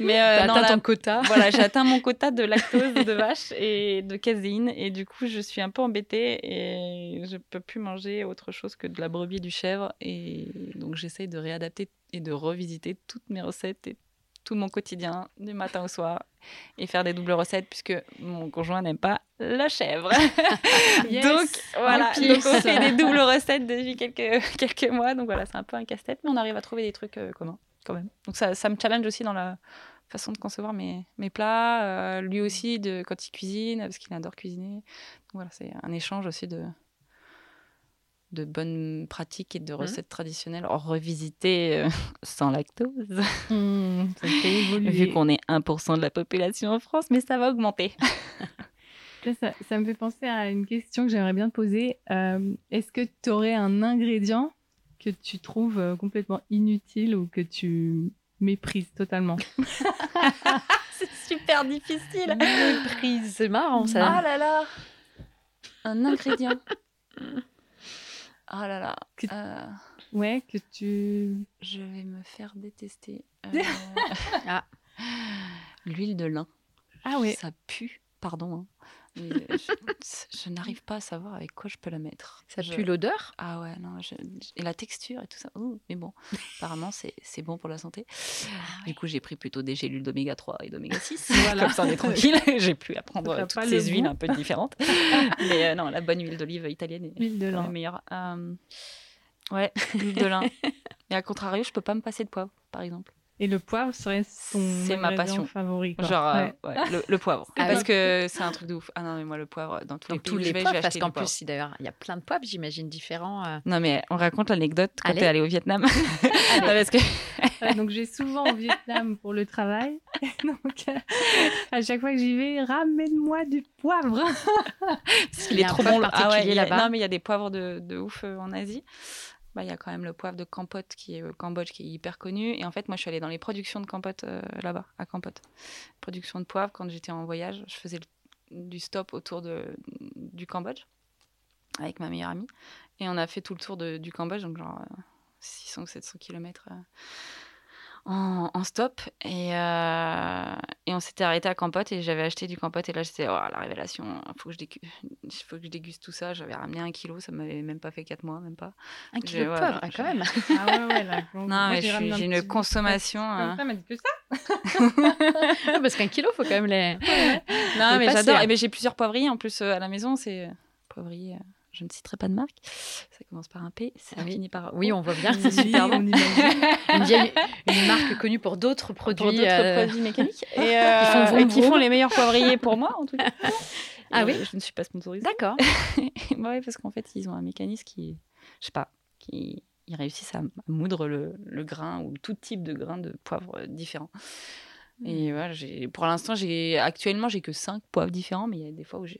Mais euh, non, atteint ton quota. voilà, j'ai atteint mon quota de lactose de vache et de caséine, et du coup, je suis un peu embêtée et je peux plus manger autre chose que de la brebis et du chèvre. Et donc, j'essaie de réadapter et de revisiter toutes mes recettes et tout mon quotidien du matin au soir et faire des doubles recettes puisque mon conjoint n'aime pas la chèvre. Yes. Donc voilà, donc on fait des doubles recettes depuis quelques, quelques mois. Donc voilà, c'est un peu un casse-tête, mais on arrive à trouver des trucs euh, communs quand même. Donc ça, ça me challenge aussi dans la façon de concevoir mes, mes plats. euh, lui aussi, de, quand il cuisine, parce qu'il adore cuisiner. Donc voilà, c'est un échange aussi de, de bonnes pratiques et de recettes traditionnelles revisitées euh, sans lactose. Mmh, ça fait évoluer. Vu qu'on est 1% de la population en France, mais ça va augmenter. Ça, ça, ça me fait penser à une question que j'aimerais bien te poser. Euh, Est-ce que tu aurais un ingrédient que tu trouves euh, complètement inutile ou que tu méprises totalement? C'est super difficile. Méprise. C'est marrant ça. Ah là là Un ingrédient. Ah là là. Que- Euh, Ouais, que tu... je vais me faire détester. Euh, Ah. L'huile de lin. Ah ouais. Ça pue, pardon. hein. Mais je, je n'arrive pas à savoir avec quoi je peux la mettre. Ça Je- pue l'odeur? Ah ouais, non. je- Et la texture et tout ça. Ouh, mais bon, apparemment, c'est c'est bon pour la santé. Du coup, j'ai pris plutôt des gélules d'oméga 3 et d'oméga 6. Voilà. Comme ça, on est tranquille. j'ai pu apprendre Ça toutes ces le huiles goût. un peu différentes. mais euh, non, la bonne huile d'olive italienne est L'huile de la lin. meilleure. Euh, Ouais, l'huile de lin. Et à contrario, je peux pas me passer de poivre, par exemple. Et le poivre serait ton C'est ma passion. favori. quoi. Genre, euh, Ouais. ouais, le, le poivre. Ah parce oui. que c'est un truc de ouf. Ah non, mais moi, le poivre, dans tous les Donc pays tous les je vais, je poivres, vais parce qu'en plus, d'ailleurs, il y a plein de poivres, j'imagine, différents. euh. Non, mais on raconte l'anecdote quand t'es allé au Vietnam. Non, parce que Ouais, donc j'ai souvent au Vietnam pour le travail. donc euh, à chaque fois que j'y vais, ramène-moi du poivre. Parce Il qu'il est trop bon. le- particulier il y a- là-bas Non, mais il y a des poivres de, de ouf euh, en Asie. Bah, il y a quand même le poivre de Kampot qui est au Cambodge qui est hyper connu. Et en fait, moi, je suis allée dans les productions de Kampot euh, là-bas, à Kampot. Production de poivre, quand j'étais en voyage, je faisais du stop autour de, du Cambodge avec ma meilleure amie. Et on a fait tout le tour de- du Cambodge, donc genre euh, 600 ou 700 km en, en stop. Et, euh, et on s'était arrêté à Campote et j'avais acheté du Campote. Et là, j'étais, oh, la révélation, il faut, que je dégu- faut que je déguste tout ça. J'avais ramené un kilo, ça m'avait même pas fait 4 mois, même pas. Un kilo de ouais, poivre, ouais, ah, quand même. Ah ouais, ouais, grande- Non, Moi, mais j'ai un une consommation. Euh, ça, m'a dit que ça. Ah, parce qu'un kilo, faut quand même les. Non, mais j'adore. hein. Et ben, j'ai plusieurs poivriers en plus euh, à la maison. C'est euh, poivrier. Je ne citerai pas de marque. Ça commence par un P, ça Ah oui. finit par Oui, on voit bien. C'est super bon. une, vieille, une marque connue pour d'autres produits. pour d'autres euh, produits mécaniques. Et, euh, font vroom et qui font les meilleurs poivriers pour moi, en tout cas. Ah Et oui Je ne suis pas sponsorisée. D'accord. ouais, parce qu'en fait, ils ont un mécanisme qui, je sais pas, qui ils réussissent à moudre le, le grain ou tout type de grain de poivre euh, différents. Hmm. Et voilà, j'ai, pour l'instant, j'ai, actuellement, j'ai que 5 poivres différents, mais il y a des fois où j'ai,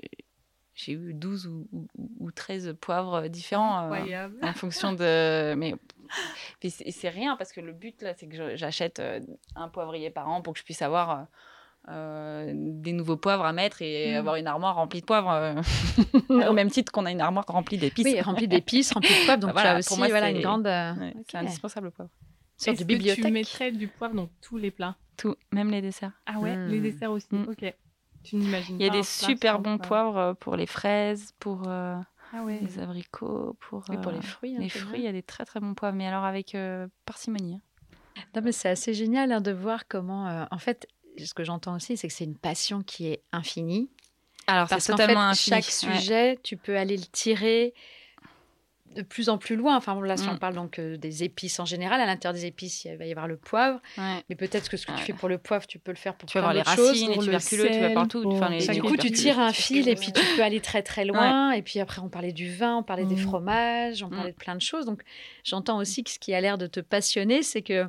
j'ai eu 12 ou, ou, ou 13 poivres différents. euh, Incroyable. en fonction de. Mais, mais c'est rien parce que le but là, c'est que j'achète euh, un poivrier par an pour que je puisse avoir euh, euh, des nouveaux poivres à mettre et Mm. avoir une armoire remplie de poivres euh, au même titre qu'on a une armoire remplie d'épices. Oui, rempli d'épices, rempli de poivre. Donc, Voilà, as pour aussi moi, voilà, c'est- une grande euh, Ouais. C'est indispensable le poivre. sorte Est-ce de que bibliothèque. tu mettrais du poivre dans tous les plats? Tout, même les desserts. Ah ouais, Mm. les desserts aussi. Mm. Ok. Tu n'imagines Il y a des super bons poivre. poivres euh, pour les fraises, pour euh, Ah ouais. les abricots, pour, pour euh, les fruits. hein, les fruits. Il y a des très très bons poivres, mais alors avec euh, parcimonie. hein. Non, mais c'est assez génial hein, de voir comment. euh, en fait, ce que j'entends aussi, c'est que c'est une passion qui est infinie. Alors Parce c'est qu'en fait, totalement infini. chaque Ouais. sujet, tu peux aller le tirer de plus en plus loin. Enfin, là, si Mm. on parle donc euh, des épices en général, à l'intérieur des épices, il va y avoir le poivre. Ouais. Mais peut-être que ce que tu fais pour le poivre, tu peux le faire pour Tu vas plein voir les d'autres choses. racines, les pour le tuberculeux, tu vas partout. pour- Enfin, les, du les coup, tu tires un fil et puis tu peux aller très très loin. Et puis après, on parlait du vin, on parlait des Mm. fromages, on Mm. parlait de plein de choses. Donc, j'entends aussi que ce qui a l'air de te passionner, c'est que.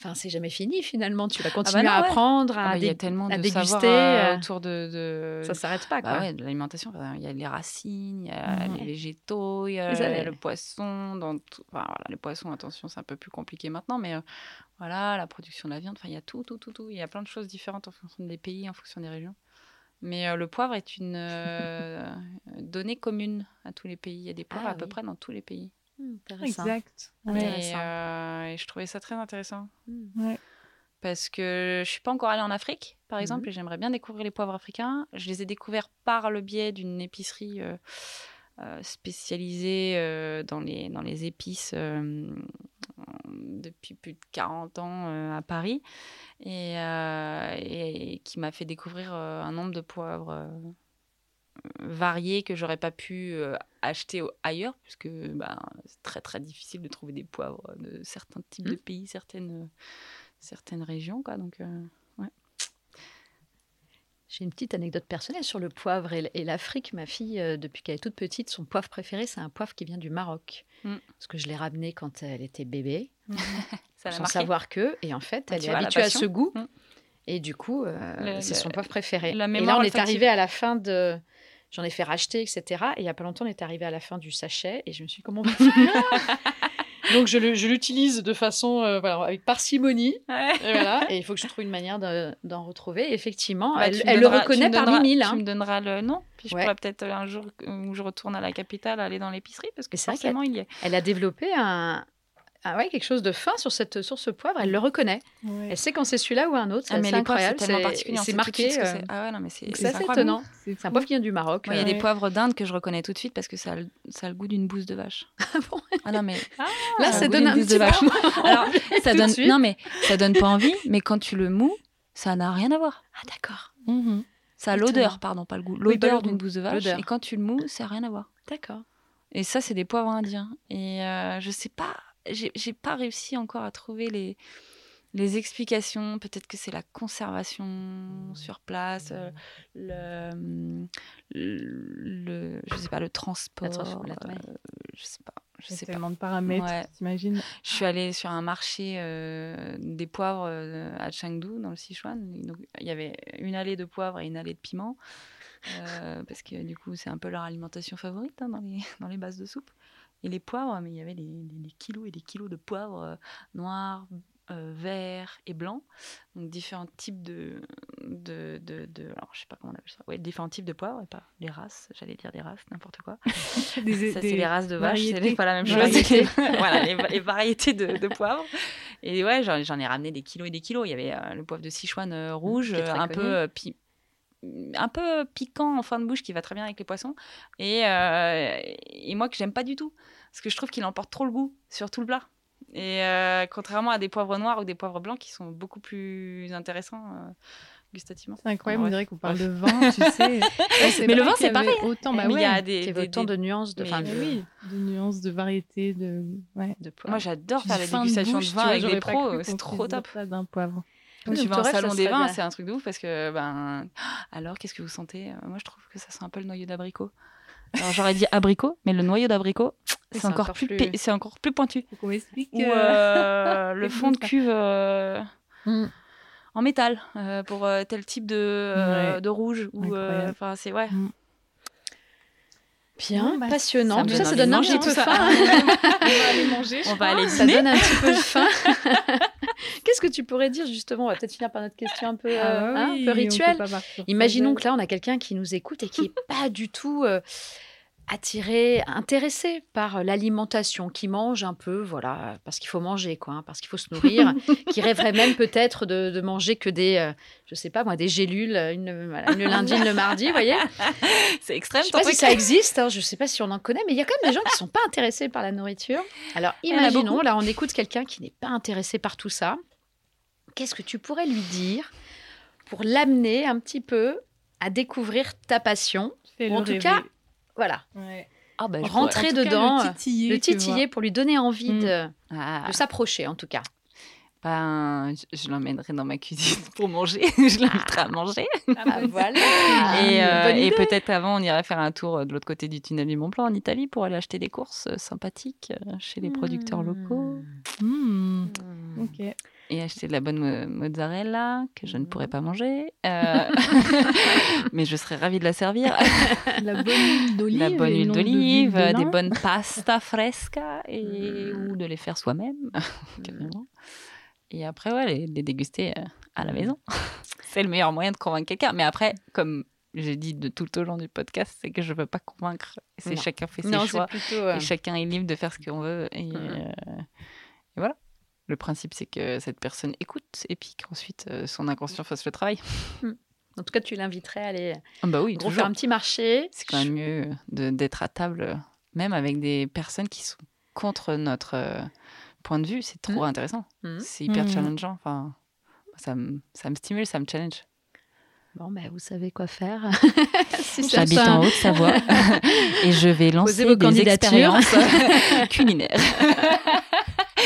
Enfin, c'est jamais fini finalement. Tu vas continuer non, à ouais. apprendre, Ah à, bah, il y a tellement à de déguster, euh, autour de, de... Ça s'arrête pas, Bah quoi. ouais, de l'alimentation. Il y a les racines, il y a les végétaux, il y a le poisson. Dans tout... enfin, voilà, les poissons, attention, c'est un peu plus compliqué maintenant, mais euh, voilà, la production de la viande. Enfin, il y a tout, tout, tout, tout. Il y a plein de choses différentes en fonction des pays, en fonction des régions. Mais euh, le poivre est une euh, donnée commune à tous les pays. Il y a des poivres Ah à peu oui. près dans tous les pays. Intéressant. Exact. Et, euh, et je trouvais ça très intéressant. Hmm. parce que je suis pas encore allée en Afrique, par Mhm. exemple, et j'aimerais bien découvrir les poivres africains. Je les ai découverts par le biais d'une épicerie euh, euh, spécialisée euh, dans, les, dans les épices euh, depuis plus de 40 ans euh, à Paris, et, euh, et qui m'a fait découvrir euh, un nombre de poivres euh, variés que j'aurais pas pu euh, acheter ailleurs, puisque ben, c'est très très difficile de trouver des poivres de certains types de Mhm. pays, certaines certaines régions. Quoi, donc, euh, J'ai une petite anecdote personnelle sur le poivre et l'Afrique. Ma fille, euh, depuis qu'elle est toute petite, son poivre préféré, c'est un poivre qui vient du Maroc. Mm. Parce que je l'ai ramené quand elle était bébé, ça sans savoir que. Et en fait, elle est habituée à ce goût. Et du coup, euh, c'est son poivre préféré. la et là, on est arrivé à la fin de. J'en ai fait racheter, etc. Et il n'y a pas longtemps, on est arrivé à la fin du sachet. Et je me suis dit, comment on va faire? Donc, je l'utilise de façon. euh, voilà, avec parcimonie. Ouais. Et voilà, et il faut que je trouve une manière de- d'en retrouver. Effectivement, Bah, elle, tu le donneras- tu reconnaît parmi mille. Tu hein. me donneras le nom, puis je Ouais. pourrais peut-être euh, un jour où je retourne à la capitale aller dans l'épicerie, parce que forcément il y est. Elle a développé un, ah ouais, quelque chose de fin sur, cette, sur ce poivre. Elle le reconnaît. Elle sait quand c'est celui-là ou un autre. Ah, c'est incroyable. C'est- suite marqué. ce euh, c'est. Ah ouais, assez incroyable. étonnant. C'est un poivre qui vient du Maroc. Il y a euh. des poivres d'Inde que je reconnais tout de suite parce que ça a, le- ça a le goût d'une bouse de vache. Ah bon Ah non, mais Là, Ah, ça goût donne un bouse petit de vache. Alors, ça donne. Non, mais ça donne pas envie, mais quand tu le mous, ça n'a rien à voir. Ah d'accord, Mhm. Ça a l'odeur, pardon, pas le goût. L'odeur d'une bouse de vache. Et quand tu le mous, ça n'a rien à voir. d'accord. Et ça, c'est des poivres indiens. Et euh, je sais pas, j'ai pas réussi encore à trouver les, les explications. Peut-être que c'est la conservation sur place, euh, le, le, je sais pas, le transport. trans- la- ouais. euh, je sais pas, je sais pas. tellement de paramètres, Ouais. t'imagines Je suis allée sur un marché euh, des poivres à Chengdu, dans le Sichuan. Donc, il y avait une allée de poivre et une allée de piment. Euh, parce que du coup, c'est un peu leur alimentation favorite hein, dans, les, dans les bases de soupe. Et les poivres, mais il y avait des, des- des kilos et des kilos de poivres euh, noirs, euh, verts et blancs. Donc différents types de, de, de, de- Alors, je sais pas comment on appelle ça. Ouais, différents types de poivres et pas les races. J'allais dire des races, n'importe quoi. Des- Ça, c'est les races de vaches, c'est pas la même chose. voilà, les, les variétés de, de poivre. Et ouais, j'en j'en ai ramené des kilos et des kilos. Il y avait euh, le poivre de Sichuan euh, rouge, euh, un connu. peu pi- un peu piquant en fin de bouche qui va très bien avec les poissons et, euh, et moi que j'aime pas du tout parce que je trouve qu'il emporte trop le goût sur tout le plat et euh, contrairement à des poivres noirs ou des poivres blancs qui sont beaucoup plus intéressants euh, gustativement. C'est incroyable, on dirait qu'on parle de vin, tu sais. Mais le vin, c'est pareil. Autant, bah Mais il y a des, y des- autant des- de nuances, de, mais de, oui, de nuances, de variétés, de. Ouais. de poivre. Moi, j'adore faire les fin de bouche, vin vois, avec des pros, c'est trop top. d'un poivre. Quand tu vas au salon des vins, c'est un truc de ouf parce que, ben, alors qu'est-ce que vous sentez? Euh, Moi, je trouve que ça sent un peu le noyau d'abricot. Alors, j'aurais dit abricot, mais le noyau d'abricot, c'est encore, encore plus, c'est encore plus pointu. Qu'on m'explique. Ou euh, euh, le fond de cuve euh, Mm. en métal euh, pour tel type de, Ouais. de rouge. Ou. Enfin, c'est ouais. Bien, Bon, bah, passionnant. ça Tout ça, donne ça donne de un petit peu faim. On va aller manger. On va aller Ça donne un petit peu faim. Qu'est-ce que tu pourrais dire justement? On va peut-être finir par notre question un peu, euh, Ah bah hein, un peu rituelle. Imaginons que là, on a quelqu'un qui nous écoute et qui n'est pas du tout euh, attiré, intéressé par l'alimentation, qui mange un peu, voilà, parce qu'il faut manger, quoi, hein, parce qu'il faut se nourrir, qui rêverait même peut-être de, de manger que des, euh, je sais pas moi, des gélules, une, voilà, une le lundi, une le mardi, vous voyez C'est extrême. Je sais pas si ça existe, hein, je sais pas si on en connaît, mais il y a quand même des gens qui sont pas intéressés par la nourriture. Alors imaginons, là on écoute quelqu'un qui n'est pas intéressé par tout ça. Qu'est-ce que tu pourrais lui dire pour l'amener un petit peu à découvrir ta passion Ou en tout cas, Voilà, Ouais. Ah, bah, je rentrer cas, dedans, le titiller. le titiller pour lui donner envie Mm. de, Ah. de s'approcher en tout cas. Ben, je, je l'emmènerai dans ma cuisine pour manger. je l'inviterai à manger. Ah, voilà. et euh, et peut-être avant, on irait faire un tour euh, de l'autre côté du tunnel du Mont Blanc en Italie pour aller acheter des courses euh, sympathiques euh, chez les producteurs locaux Hmm, Mm. Ok. Et acheter de la bonne mo- mozzarella que je ne pourrais Mhm. pas manger. Euh, mais je serais ravie de la servir. La bonne huile d'olive. la bonne huile d'olive, de des bonnes pasta fresca et, Mhm. ou de les faire soi-même. Mm. Et après, ouais, les, les déguster euh, à la maison. c'est le meilleur moyen de convaincre quelqu'un. Mais après, comme j'ai dit de tout au long du podcast, c'est que je veux pas convaincre. C'est chacun fait ses Non, choix. plutôt. euh, Et chacun est libre de faire ce qu'on veut. Et, euh, et voilà. Le principe, c'est que cette personne écoute et puis qu'ensuite euh, son inconscient fasse le travail. En tout cas, tu l'inviterais à aller Ah bah oui, gros, toujours. faire un petit marché. C'est quand même mieux de- d'être à table, même avec des personnes qui sont contre notre euh, point de vue. C'est trop Mhm. intéressant. Mhm. C'est hyper challengeant. Enfin, ça me, ça me stimule, ça me challenge. Bon, ben, vous savez quoi faire. si J'habite en Haute-Savoie et je vais lancer vos des candidatures. expériences culinaires.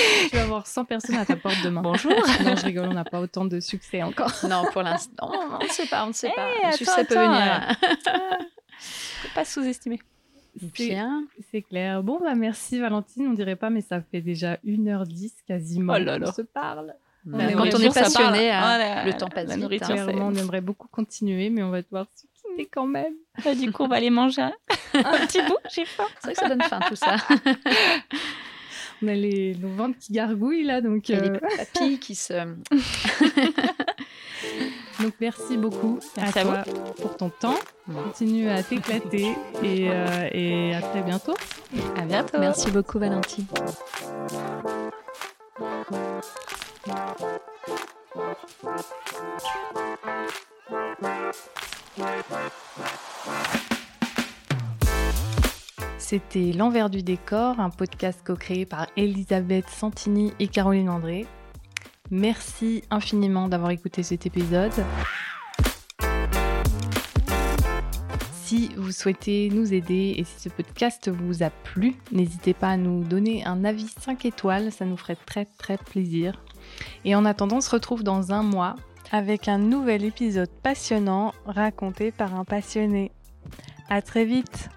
Tu vas avoir 100 personnes à ta porte demain. Bonjour. Non, je rigole, on n'a pas autant de succès encore. Non, pour l'instant, on ne sait pas, on ne sait Eh, pas. attends, Le succès peut attends, venir. Faut pas sous-estimer. C'est- Bien. C'est clair. Bon, bah merci Valentine. On dirait pas, mais ça fait déjà 1h10 quasiment Oh là là. qu'on se parle. Quand on est passionné, hein, Oh, le temps passe la vite. hein. on aimerait beaucoup continuer, mais on va devoir se quitter quand même. Bah, du coup, on va aller manger un, un petit bout. J'ai faim. C'est vrai que ça donne faim tout ça. On a les, nos ventres qui gargouillent là, donc, Et les euh, papilles qui se. donc merci beaucoup Merci à à toi pour ton temps. Continue à t'éclater et, euh, et à très bientôt. À bientôt. Merci beaucoup, Valentine. C'était L'envers du décor, un podcast co-créé par Elisabeth Santini et Caroline André. Merci infiniment d'avoir écouté cet épisode. Si vous souhaitez nous aider et si ce podcast vous a plu, n'hésitez pas à nous donner un avis 5 étoiles, ça nous ferait très très plaisir. Et en attendant, on se retrouve dans un mois avec un nouvel épisode passionnant raconté par un passionné. À très vite